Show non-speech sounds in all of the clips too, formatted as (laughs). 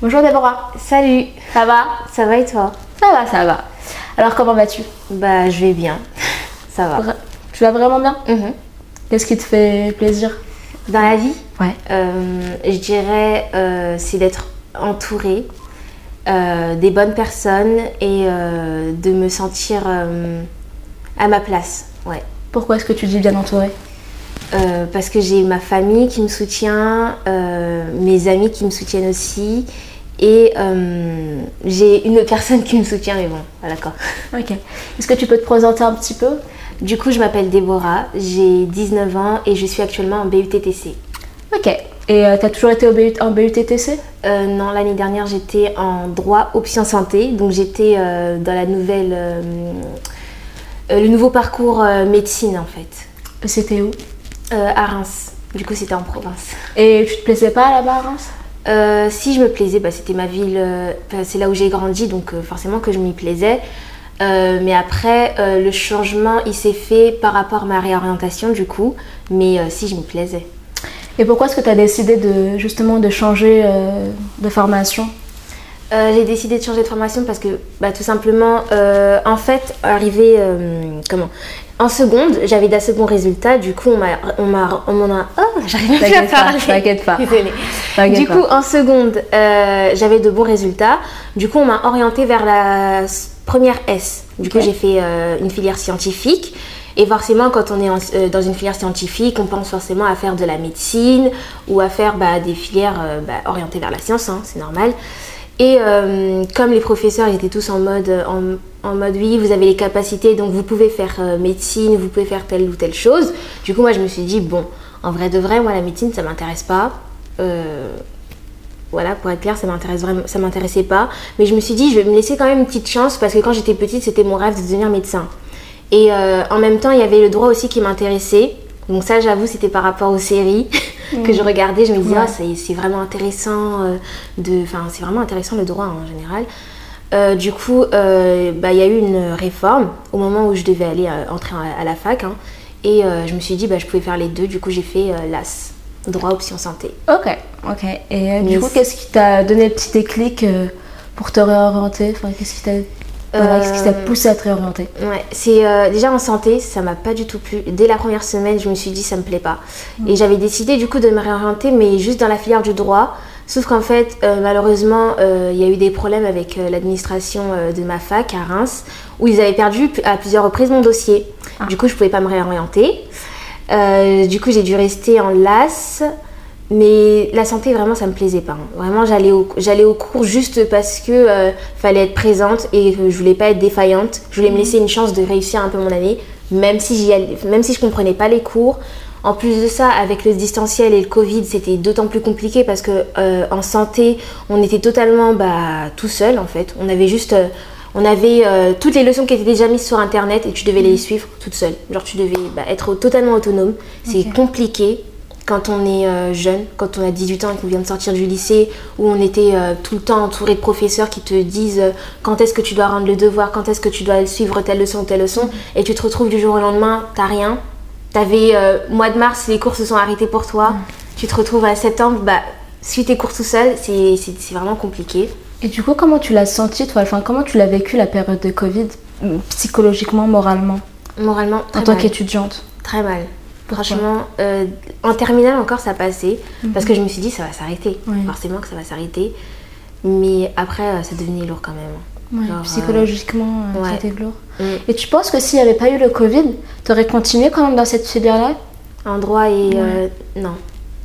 Bonjour Déborah. Salut, Ça va? Ça va et toi? Ça va, ça va. Alors comment vas-tu? Bah, je vais bien. Ça va. Vra- Tu vas vraiment bien? Mhm. Qu'est-ce qui te fait plaisir? Dans la vie, Ouais. euh, je dirais, euh, c'est d'être entourée euh, des bonnes personnes et euh, de me sentir à ma place. Ouais. Pourquoi est-ce que tu dis bien entourée? Euh, parce que j'ai ma famille qui me soutient, euh, mes amis qui me soutiennent aussi, et euh, j'ai une personne qui me soutient, mais bon, voilà quoi. (laughs) Ok. Est-ce que tu peux te présenter un petit peu? Du coup, je m'appelle Déborah, j'ai 19 ans et je suis actuellement en BUTTC. Ok. Et tu t'as toujours été en BUTTC non, l'année dernière, j'étais en droit option santé, donc j'étais dans la nouvelle, le nouveau parcours médecine en fait, C'était où? Euh, à Reims. Du coup, c'était en province. Et tu te plaisais pas là-bas à Reims? Euh, si je me plaisais, bah, c'était ma ville, euh, c'est là où j'ai grandi, donc forcément que je m'y plaisais. Mais après, le changement, il s'est fait par rapport à ma réorientation du coup, mais si je m'y plaisais. Et pourquoi est-ce que tu as décidé de justement de changer de formation? Euh, j'ai décidé de changer de formation parce que bah, tout simplement, euh, en fait, arrivé euh, comment en seconde, j'avais d'assez bons résultats. Du coup, on m'a, on m'a, on m'en a. Oh, j'arrive plus à pas, parler. t'inquiète pas. T'inquiète Du pas. coup, en seconde, euh, j'avais de bons résultats. Du coup, on m'a orientée vers la première S. Du coup, j'ai fait une filière scientifique. Et forcément, quand on est en- euh, dans une filière scientifique, on pense forcément à faire de la médecine ou à faire bah, des filières euh, bah, orientées vers la science, hein, c'est normal. Et euh, comme les professeurs étaient tous en mode, en, en mode oui, vous avez les capacités, donc vous pouvez faire euh, médecine, vous pouvez faire telle ou telle chose. Du coup, moi, je me suis dit, bon, en vrai de vrai, moi, la médecine, ça m'intéresse pas. Euh, voilà, pour être clair, ça m'intéresse vraiment, ça m'intéressait pas. Mais je me suis dit, je vais me laisser quand même une petite chance parce que quand j'étais petite, c'était mon rêve de devenir médecin. Et euh, en même temps, il y avait le droit aussi qui m'intéressait. Donc ça, j'avoue, c'était par rapport aux séries (laughs) que je regardais. Je me disais, Ouais. ah, c'est vraiment intéressant. euh, de, enfin, c'est vraiment intéressant le droit en général. Euh, du coup, euh, bah, il y a eu une réforme au moment où je devais aller euh, entrer à, à la fac. hein. et je me suis dit, bah, je pouvais faire les deux. Du coup, j'ai fait l'AS, droit option santé. Ok, ok. Et du coup, qu'est-ce qui t'a donné le petit déclic pour te réorienter? Enfin, qu'est-ce qui t'a voilà, qu'est-ce qui t'a Euh, poussé à te réorienter Ouais, c'est euh, déjà en santé, ça m'a pas du tout plu. Dès la première semaine, je me suis dit ça me plaît pas. Et j'avais décidé du coup de me réorienter, mais juste dans la filière du droit. Sauf qu'en fait, euh, malheureusement, euh, il y a eu des problèmes avec l'administration de ma fac à Reims, où ils avaient perdu à plusieurs reprises mon dossier. Du coup, je pouvais pas me réorienter. Du coup, j'ai dû rester en LAS. Mais la santé, vraiment, ça me plaisait pas. hein. Vraiment, j'allais au, j'allais au cours juste parce que euh, fallait être présente et que je voulais pas être défaillante. Je voulais me laisser une chance de réussir un peu mon année, même si, j'y allais- même si je comprenais pas les cours. En plus de ça, avec le distanciel et le Covid, c'était d'autant plus compliqué parce que euh, en santé, on était totalement bah, tout seul en fait. On avait juste, euh, on avait euh, toutes les leçons qui étaient déjà mises sur internet et tu devais les suivre toute seule. Genre tu devais bah, être totalement autonome. C'est compliqué quand on est euh, jeune, quand on a 18 ans et qu'on vient de sortir du lycée, où on était euh, tout le temps entouré de professeurs qui te disent euh, quand est-ce que tu dois rendre le devoir, quand est-ce que tu dois suivre telle leçon ou telle leçon, et tu te retrouves du jour au lendemain, t'as rien. T'avais euh, mois de mars, les cours se sont arrêtés pour toi. Tu te retrouves à septembre, bah, suis tes cours tout seul, c'est vraiment compliqué. Et du coup, comment tu l'as senti, toi? Enfin, comment tu l'as vécu la période de Covid, psychologiquement, moralement, Moralement, très en tant qu'étudiante Très mal. Franchement, euh, en terminale encore ça passait parce que je me suis dit ça va s'arrêter. Forcément que ça va s'arrêter. Mais après euh, ça devenait lourd quand même. Ouais, Genre, euh, Psychologiquement, euh, ouais. c'était lourd. Mm. Et tu penses que s'il n'y avait pas eu le Covid, tu aurais continué quand même dans cette filière-là? En droit et non.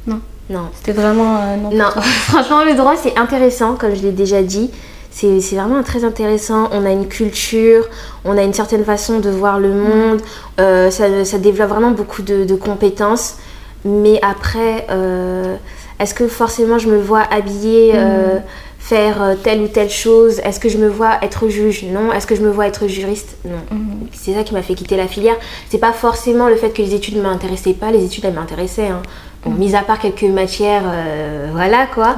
Non. Non. C'était vraiment non. Non, (laughs) franchement, le droit, c'est intéressant, comme je l'ai déjà dit. C'est vraiment très intéressant. On a une culture, on a une certaine façon de voir le monde. euh, ça, développe vraiment beaucoup de, compétences. Mais après, euh, est-ce que forcément je me vois habillée, euh, faire euh, telle ou telle chose Est-ce que je me vois être juge? Non. Est-ce que je me vois être juriste? Non. Mhm. C'est ça qui m'a fait quitter la filière. C'est pas forcément le fait que les études ne m'intéressaient pas. Les études, elles m'intéressaient. Hein. Bon, mis à part quelques matières, euh, voilà quoi.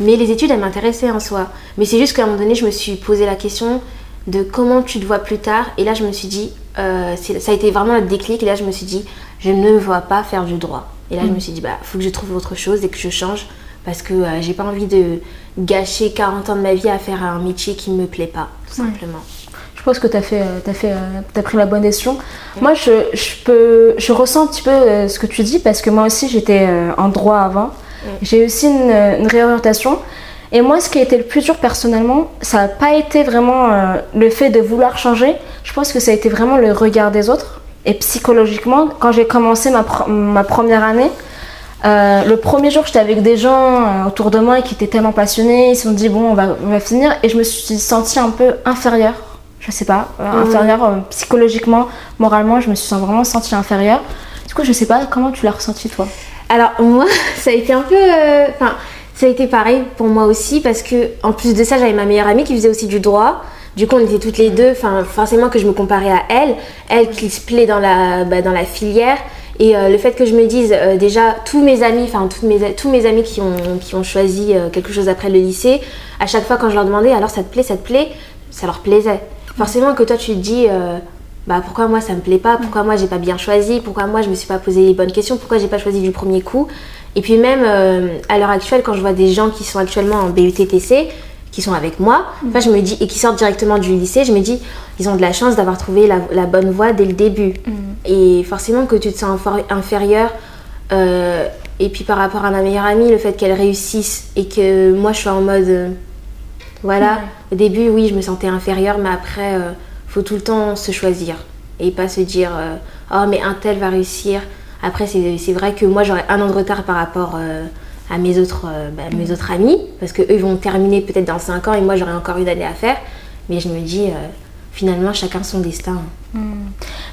Mais les études, elles m'intéressaient en soi. Mais c'est juste qu'à un moment donné, je me suis posé la question de comment tu te vois plus tard. Et là, je me suis dit, euh, ça a été vraiment le déclic. Et là, je me suis dit, je ne me vois pas faire du droit. Et là, je me suis dit, bah, faut que je trouve autre chose et que je change parce que euh, j'ai pas envie de gâcher 40 ans de ma vie à faire un métier qui me plaît pas, tout Ouais. simplement. Je pense que tu as, fait, t'as fait, euh, t'as pris la bonne décision. Moi, je, je, peux, je ressens un petit peu euh, ce que tu dis parce que moi aussi, j'étais euh, en droit avant. J'ai aussi une, une réorientation. Et moi, ce qui a été le plus dur personnellement, ça n'a pas été vraiment euh, le fait de vouloir changer. Je pense que ça a été vraiment le regard des autres. Et psychologiquement, quand j'ai commencé ma, ma première année, euh, le premier jour, j'étais avec des gens euh, autour de moi qui étaient tellement passionnés. Ils se sont dit, bon, on va, on va finir. Et je me suis sentie un peu inférieure. Je sais pas, euh, inférieure euh, psychologiquement, moralement. Je me suis vraiment sentie inférieure. Du coup, je sais pas comment tu l'as ressenti toi? Alors moi, (laughs) ça a été un peu, enfin, ça a été pareil pour moi aussi parce que en plus de ça, j'avais ma meilleure amie qui faisait aussi du droit. Du coup, on était toutes les deux, enfin, forcément que je me comparais à elle, elle qui se plaît dans la, bah, dans la filière. Et euh, le fait que je me dise euh, déjà tous mes amis, enfin tous mes amis qui ont, choisi euh, quelque chose après le lycée, à chaque fois quand je leur demandais alors ça te plaît, ça te plaît, ça leur plaisait. Forcément que toi tu te dis bah pourquoi moi ça me plaît pas, pourquoi moi j'ai pas bien choisi, pourquoi moi je me suis pas posé les bonnes questions, pourquoi j'ai pas choisi du premier coup? Et puis même à l'heure actuelle quand je vois des gens qui sont actuellement en BUTTC, qui sont avec moi, enfin, je me dis et qui sortent directement du lycée, je me dis ils ont de la chance d'avoir trouvé la, la bonne voie dès le début. Et forcément que tu te sens inférieur. euh, et puis par rapport à ma meilleure amie, le fait qu'elle réussisse et que moi je sois en mode euh, voilà, au début oui je me sentais inférieure, mais après euh, faut tout le temps se choisir et pas se dire euh, oh mais un tel va réussir. Après c'est c'est vrai que moi j'aurais un an de retard par rapport à mes autres, euh, bah, mes autres amis parce que eux ils vont terminer peut-être dans 5 ans et moi j'aurais encore une année à faire. Mais je me dis euh, finalement chacun son destin.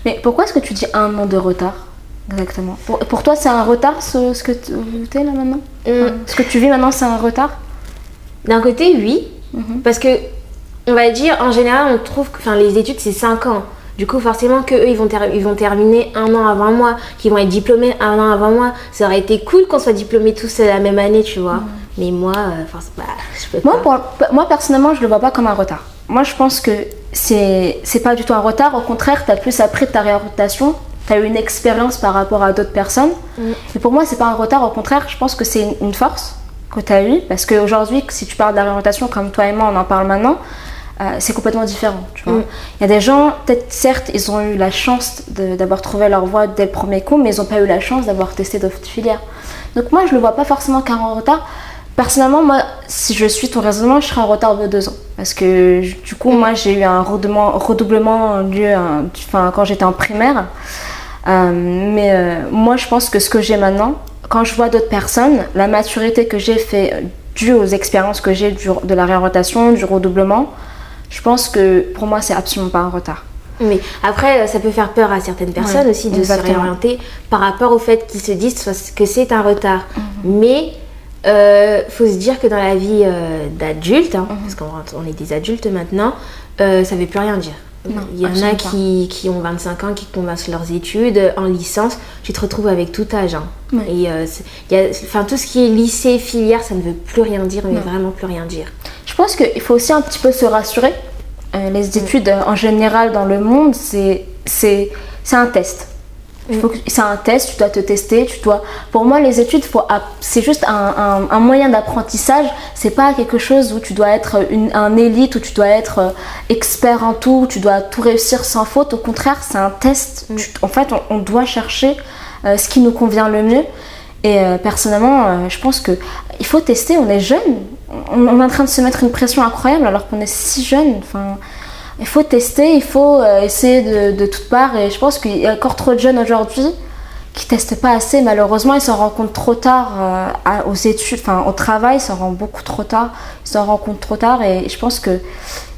Mais pourquoi est-ce que tu dis un an de retard Exactement? Pour, pour toi, c'est un retard ce, ce que tu es là maintenant? Enfin, Ce que tu vis maintenant, c'est un retard? D'un côté, oui, parce que on va dire en général, on trouve que les études c'est 5 ans. Du coup, forcément que eux ils vont, ils vont terminer un an avant moi, qu'ils vont être diplômés un an avant moi. Ça aurait été cool qu'on soit diplômés tous la même année, tu vois. Mais moi, euh, bah, je peux Moi, pas. pour- moi, personnellement, je le vois pas comme un retard. Moi, je pense que c'est c'est pas du tout un retard. Au contraire, tu as plus appris de ta réorientation. Tu as eu une expérience par rapport à d'autres personnes. Et pour moi, c'est pas un retard. Au contraire, je pense que c'est une, une force que tu as eue. Parce qu'aujourd'hui, si tu parles de la réorientation comme toi et moi, on en parle maintenant, euh, c'est complètement différent. tu vois. Mm. Il y a des gens, peut-être, certes, ils ont eu la chance d'avoir trouvé leur voie dès le premier coup, mais ils n'ont pas eu la chance d'avoir testé d'autres filières. Donc moi, je le vois pas forcément qu'un retard. Personnellement, moi, si je suis ton raisonnement, je serai en retard de deux ans. Parce que du coup, moi, j'ai eu un redoublement, redoublement lieu enfin, quand j'étais en primaire. Euh, mais euh, moi, je pense que ce que j'ai maintenant, quand je vois d'autres personnes, la maturité que j'ai fait due aux expériences que j'ai de la réorientation, du redoublement, je pense que pour moi, c'est absolument pas un retard. Mais après, euh, ça peut faire peur à certaines personnes Ouais, aussi de exactement. se réorienter par rapport au fait qu'ils se disent que c'est un retard. Mhm. Mais euh, faut se dire que dans la vie euh, d'adulte, hein, Mhm. parce qu'on est des adultes maintenant, euh, ça veut plus rien dire. Non, Il y en a qui, qui ont 25 ans, qui commencent leurs études en licence. Tu te retrouves avec tout âge. hein. Ouais. Et euh, c'est- il y a- enfin, tout ce qui est lycée, filière, ça ne veut plus rien dire, mais Non. vraiment plus rien dire. Je pense qu'il faut aussi un petit peu se rassurer. Euh, les études en général dans le monde, c'est un test. Il faut que- C'est un test, tu dois te tester, tu dois. Pour moi, les études, faut c'est juste un, un- un moyen d'apprentissage. C'est pas quelque chose où tu dois être une, un élite, où tu dois être euh, expert en tout, où tu dois tout réussir sans faute. Au contraire, c'est un test. Tu- en fait, on, on doit chercher euh, ce qui nous convient le mieux. Et euh, personnellement, euh, je pense que il faut tester. On est jeune, on, on est en train de se mettre une pression incroyable alors qu'on est si jeune. Enfin, il faut tester, il faut euh, essayer de, de toutes parts. Et je pense qu'il y a encore trop de jeunes aujourd'hui qui testent pas assez. Malheureusement, ils s'en rendent compte trop tard euh, à- aux études, enfin au travail, ils s'en rendent beaucoup trop tard. Ils s'en rendent compte trop tard. Et je pense que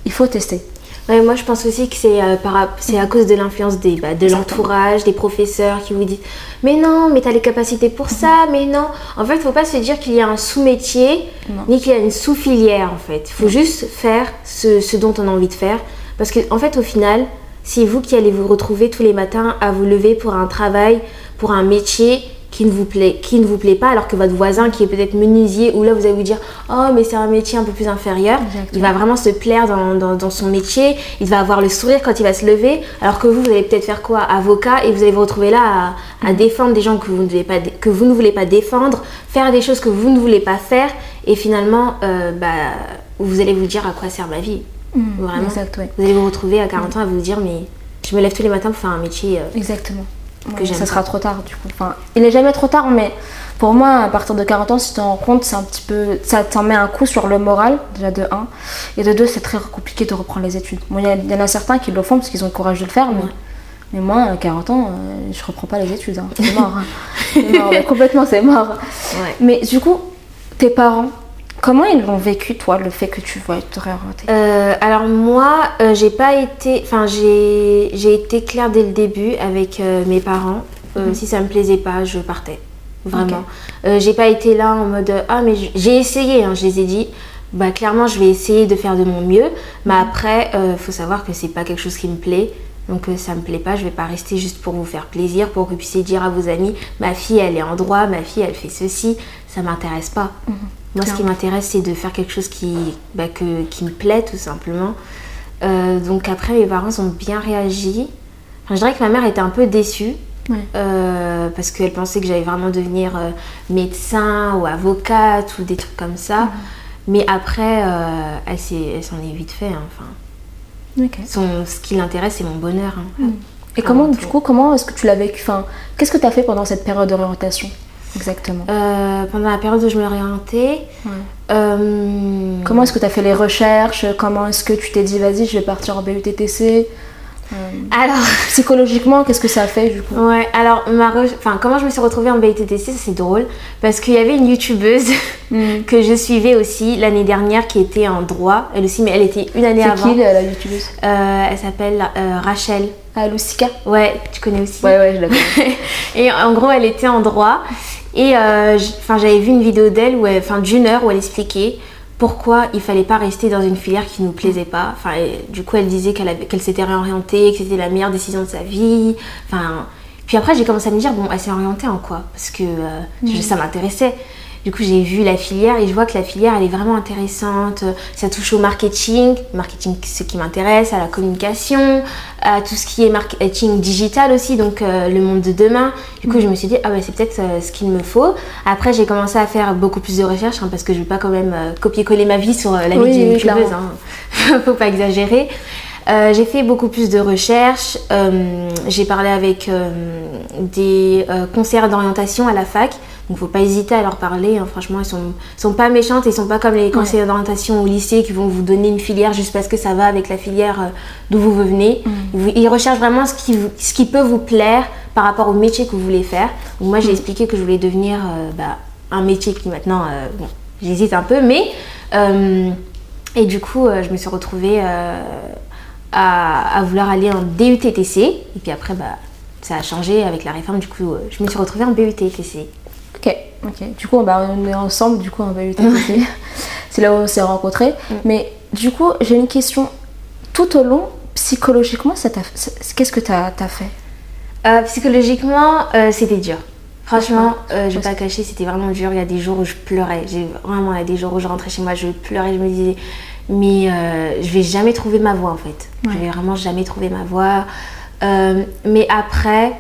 il faut tester. Ouais, moi je pense aussi que c'est euh, c'est à cause de l'influence des bah, de l'entourage, des professeurs qui vous disent mais non, mais t'as les capacités pour ça, mais non. En fait, faut pas se dire qu'il y a un sous-métier ni qu'il y a une sous-filière en fait. Il faut juste faire ce, ce dont on a envie de faire parce que en fait au final, c'est vous qui allez vous retrouver tous les matins à vous lever pour un travail, pour un métier qui ne vous plaît, qui ne vous plaît pas, alors que votre voisin qui est peut-être menuisier, ou là vous allez vous dire oh mais c'est un métier un peu plus inférieur, il va vraiment se plaire dans, son métier, il va avoir le sourire quand il va se lever, alors que vous vous allez peut-être faire quoi? Avocat et vous allez vous retrouver là à, défendre des gens que vous, ne pas, que vous ne voulez pas défendre, faire des choses que vous ne voulez pas faire, et finalement euh, bah, vous allez vous dire à quoi sert ma vie. Mmh, vraiment. Exact, Vous allez vous retrouver à 40 ans à vous dire mais je me lève tous les matins pour faire un métier. Euh, Exactement ça sera trop tard du coup. Enfin, il n'est jamais trop tard, mais pour moi, à partir de 40 ans, si tu te rends compte, c'est un petit peu. Ça t'en met un coup sur le moral, déjà de 1. Et de 2, c'est très compliqué de reprendre les études. Il y, en a certains qui le font parce qu'ils ont le courage de le faire, mais, mais moi, à 40 ans, euh, je reprends pas les études. Hein. (laughs) C'est mort. Hein. complètement, c'est mort. Mais du coup, tes parents, Comment ils l'ont vécu, toi, le fait que tu vois te réorienter euh, Alors moi, euh, j'ai pas été, enfin j'ai, été claire dès le début avec euh, mes parents. Mhm. Si ça me plaisait pas, je partais, vraiment. j'ai pas été là en mode ah mais j'ai essayé, hein, je les ai dit. Bah clairement, je vais essayer de faire de mon mieux, mais mhm. après, faut savoir que c'est pas quelque chose qui me plaît. Donc ça me plaît pas, je vais pas rester juste pour vous faire plaisir, pour que vous puissiez dire à vos amis, ma fille elle est en droit, ma fille elle fait ceci, ça m'intéresse pas. Mhm. Moi, ce qui m'intéresse, c'est de faire quelque chose qui, bah, que, qui me plaît, tout simplement. Euh, donc après, mes parents ont bien réagi. je dirais que ma mère était un peu déçue. Euh, parce qu'elle pensait que j'allais vraiment devenir euh, médecin ou avocate ou des trucs comme ça. Mais après, elle s'en est, vite fait. Hein, enfin, Son, ce qui l'intéresse, c'est mon bonheur. Hein. Et comment, du coup, comment est-ce que tu l'as vécu? Enfin, Qu'est-ce que tu as fait pendant cette période d'orientation? Exactement. Euh, pendant la période où je me réorientais. Euh, Comment est-ce que tu as fait les recherches? Comment est-ce que tu t'es dit, vas-y, je vais partir en BUTTC euh, alors, (laughs) psychologiquement, qu'est-ce que ça a fait du coup? Ouais, alors ma enfin, comment je me suis retrouvée en BITTC, c'est drôle parce qu'il y avait une youtubeuse hmm. (laughs) que je suivais aussi l'année dernière qui était en droit, elle aussi, mais elle était une année avant. C'est qui la youtubeuse? Elle s'appelle Rachel. Ah, Lucica? Ouais, tu connais aussi? Ouais, ouais, je la connais. (laughs) et en gros, elle était en droit et euh, j'avais vu une vidéo d'elle, enfin d'une heure, où elle expliquait pourquoi il fallait pas rester dans une filière qui nous plaisait pas. Enfin, du coup, elle disait qu'elle s'était réorientée, que c'était la meilleure décision de sa vie. Enfin, puis après, j'ai commencé à me dire bon, elle s'est orientée en quoi? Parce que euh, ça m'intéressait. Du coup, j'ai vu la filière et je vois que la filière, elle est vraiment intéressante. Ça touche au marketing, marketing, ce qui m'intéresse, à la communication, à tout ce qui est marketing digital aussi, donc euh, le monde de demain. Du coup, je me suis dit, ah ouais, c'est peut-être euh, ce qu'il me faut. Après, j'ai commencé à faire beaucoup plus de recherches hein, parce que je ne vais pas quand même euh, copier-coller ma vie sur la vie d'une youtubeuse. Hein. (laughs) Faut pas exagérer. J'ai fait beaucoup plus de recherches. j'ai parlé avec des conseillers d'orientation à la fac donc faut pas hésiter à leur parler. Hein. Franchement, ils sont, sont pas méchantes, ils sont pas comme les conseillers d'orientation au lycée qui vont vous donner une filière juste parce que ça va avec la filière euh, d'où vous venez. Mm. Ils recherchent vraiment ce qui, ce qui peut vous plaire par rapport au métier que vous voulez faire. Donc moi, j'ai mm. expliqué que je voulais devenir euh, bah, un métier qui maintenant, euh, bon, j'hésite un peu, mais et du coup, je me suis retrouvée à, à, vouloir aller en DUTTC. Et puis après, bah, ça a changé avec la réforme. Du coup, je me suis retrouvée en BUTTC. Ok, ok. Du coup, bah, on est ensemble, du coup, on va (laughs) C'est là où on s'est rencontrés. Mm. Mais du coup, j'ai une question. Tout au long, psychologiquement, qu'est-ce que tu as, fait? Euh, Psychologiquement, euh, c'était dur. Franchement, euh, je vais pas cacher, c'était vraiment dur. Il y a des jours où je pleurais. J'ai vraiment, il y a des jours où je rentrais chez moi, je pleurais. Je me disais, mais je vais jamais trouver ma voix en fait. Je vais vraiment jamais trouver ma voix. mais après,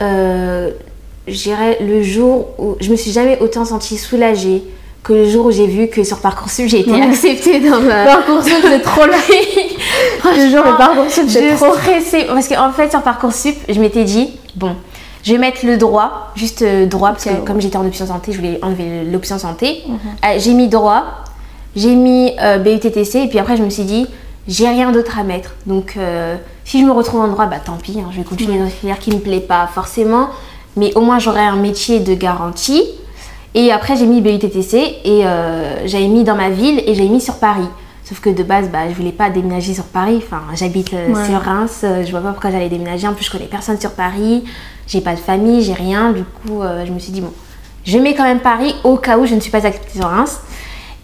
je le jour où je me suis jamais autant sentie soulagée que le jour où j'ai vu que sur Parcoursup j'ai été acceptée dans ma Parcoursup c'est trop (laughs) le jour où Parcoursup j'ai trop stressée parce qu'en fait sur Parcoursup je m'étais dit bon je vais mettre le droit juste euh, droit parce que comme j'étais en option santé je voulais enlever l'option santé. Mhm. euh, j'ai mis droit j'ai mis euh, BUTTC et puis après je me suis dit j'ai rien d'autre à mettre donc si je me retrouve en droit bah tant pis hein, je vais continuer dans une filière qui me plaît pas forcément mais au moins j'aurais un métier de garantie. Et après, j'ai mis BUTTC et euh, j'avais mis dans ma ville et j'avais mis sur Paris. Sauf que de base, bah, je voulais pas déménager sur Paris. Enfin, j'habite euh, sur Reims. Euh, je vois pas pourquoi j'allais déménager. En plus, je connais personne sur Paris. J'ai pas de famille, j'ai rien. Du coup, je me suis dit, bon, je mets quand même Paris au cas où je ne suis pas acceptée sur Reims.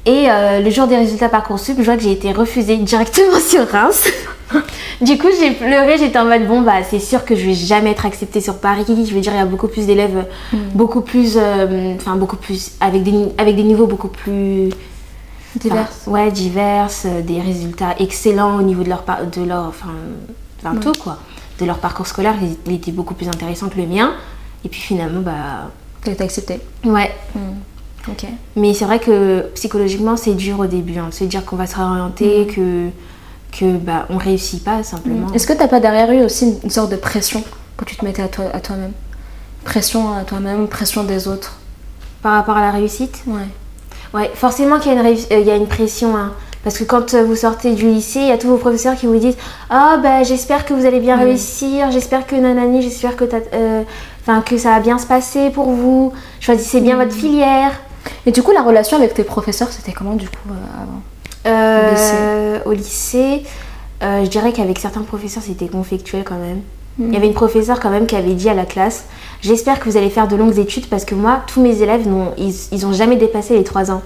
Et le jour des résultats Parcoursup, je vois que j'ai été refusée directement (laughs) sur Reims. (laughs) du coup, j'ai pleuré, j'étais en mode bon, bah c'est sûr que je vais jamais être acceptée sur Paris. Je veux dire, il y a beaucoup plus d'élèves, mm. beaucoup plus. euh, Enfin, beaucoup plus. Avec des, avec des niveaux beaucoup plus. Divers. ouais, divers, euh, des résultats excellents au niveau de leur. De leur enfin, tout quoi. De leur parcours scolaire, il, il était beaucoup plus intéressant que le mien. Et puis finalement, bah. T'as accepté. Ouais. Mais c'est vrai que psychologiquement, c'est dur au début, hein, de se dire qu'on va se réorienter, que, que bah, on réussit pas simplement. Est-ce que t'as pas derrière eu aussi une sorte de pression que tu te mettais à toi à toi-même? Pression à toi-même, pression des autres? Par rapport à la réussite? Ouais. Ouais, forcément qu'il y a une, réuss- euh, y a une pression. hein. parce que quand euh, vous sortez du lycée, il y a tous vos professeurs qui vous disent Ah, bah j'espère que vous allez bien réussir, j'espère que nanani, j'espère que, euh, que ça va bien se passer pour vous, choisissez bien votre filière. Et du coup, la relation avec tes professeurs, c'était comment du coup euh, avant Euh, Au lycée, euh, je dirais qu'avec certains professeurs, c'était conflictuel quand même. Il y avait une professeure quand même qui avait dit à la classe J'espère que vous allez faire de longues études parce que moi, tous mes élèves, n'ont- ils, ils ont jamais dépassé les 3 ans.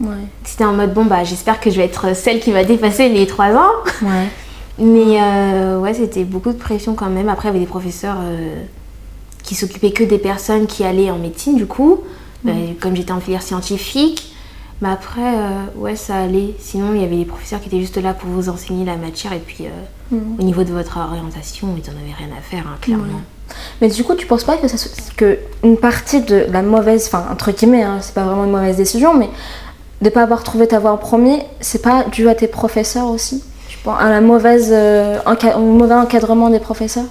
Ouais. C'était en mode Bon, bah, j'espère que je vais être celle qui va dépasser les 3 ans. Ouais. (laughs) Mais euh, ouais, c'était beaucoup de pression quand même. Après, il y avait des professeurs qui s'occupaient que des personnes qui allaient en médecine, du coup. Bah, comme j'étais en filière scientifique. Mais après, euh, ouais, ça allait. Sinon, il y avait des professeurs qui étaient juste là pour vous enseigner la matière. Et puis, euh, au niveau de votre orientation, ils n'en avaient rien à faire, hein, clairement. Mais du coup, tu penses pas que, ça, que une partie de la mauvaise, enfin entre guillemets, hein, c'est pas vraiment une mauvaise décision, mais de pas avoir trouvé ta voie en premier, c'est pas dû à tes professeurs aussi Tu penses à la mauvaise, euh, au mauvais encadrement des professeurs?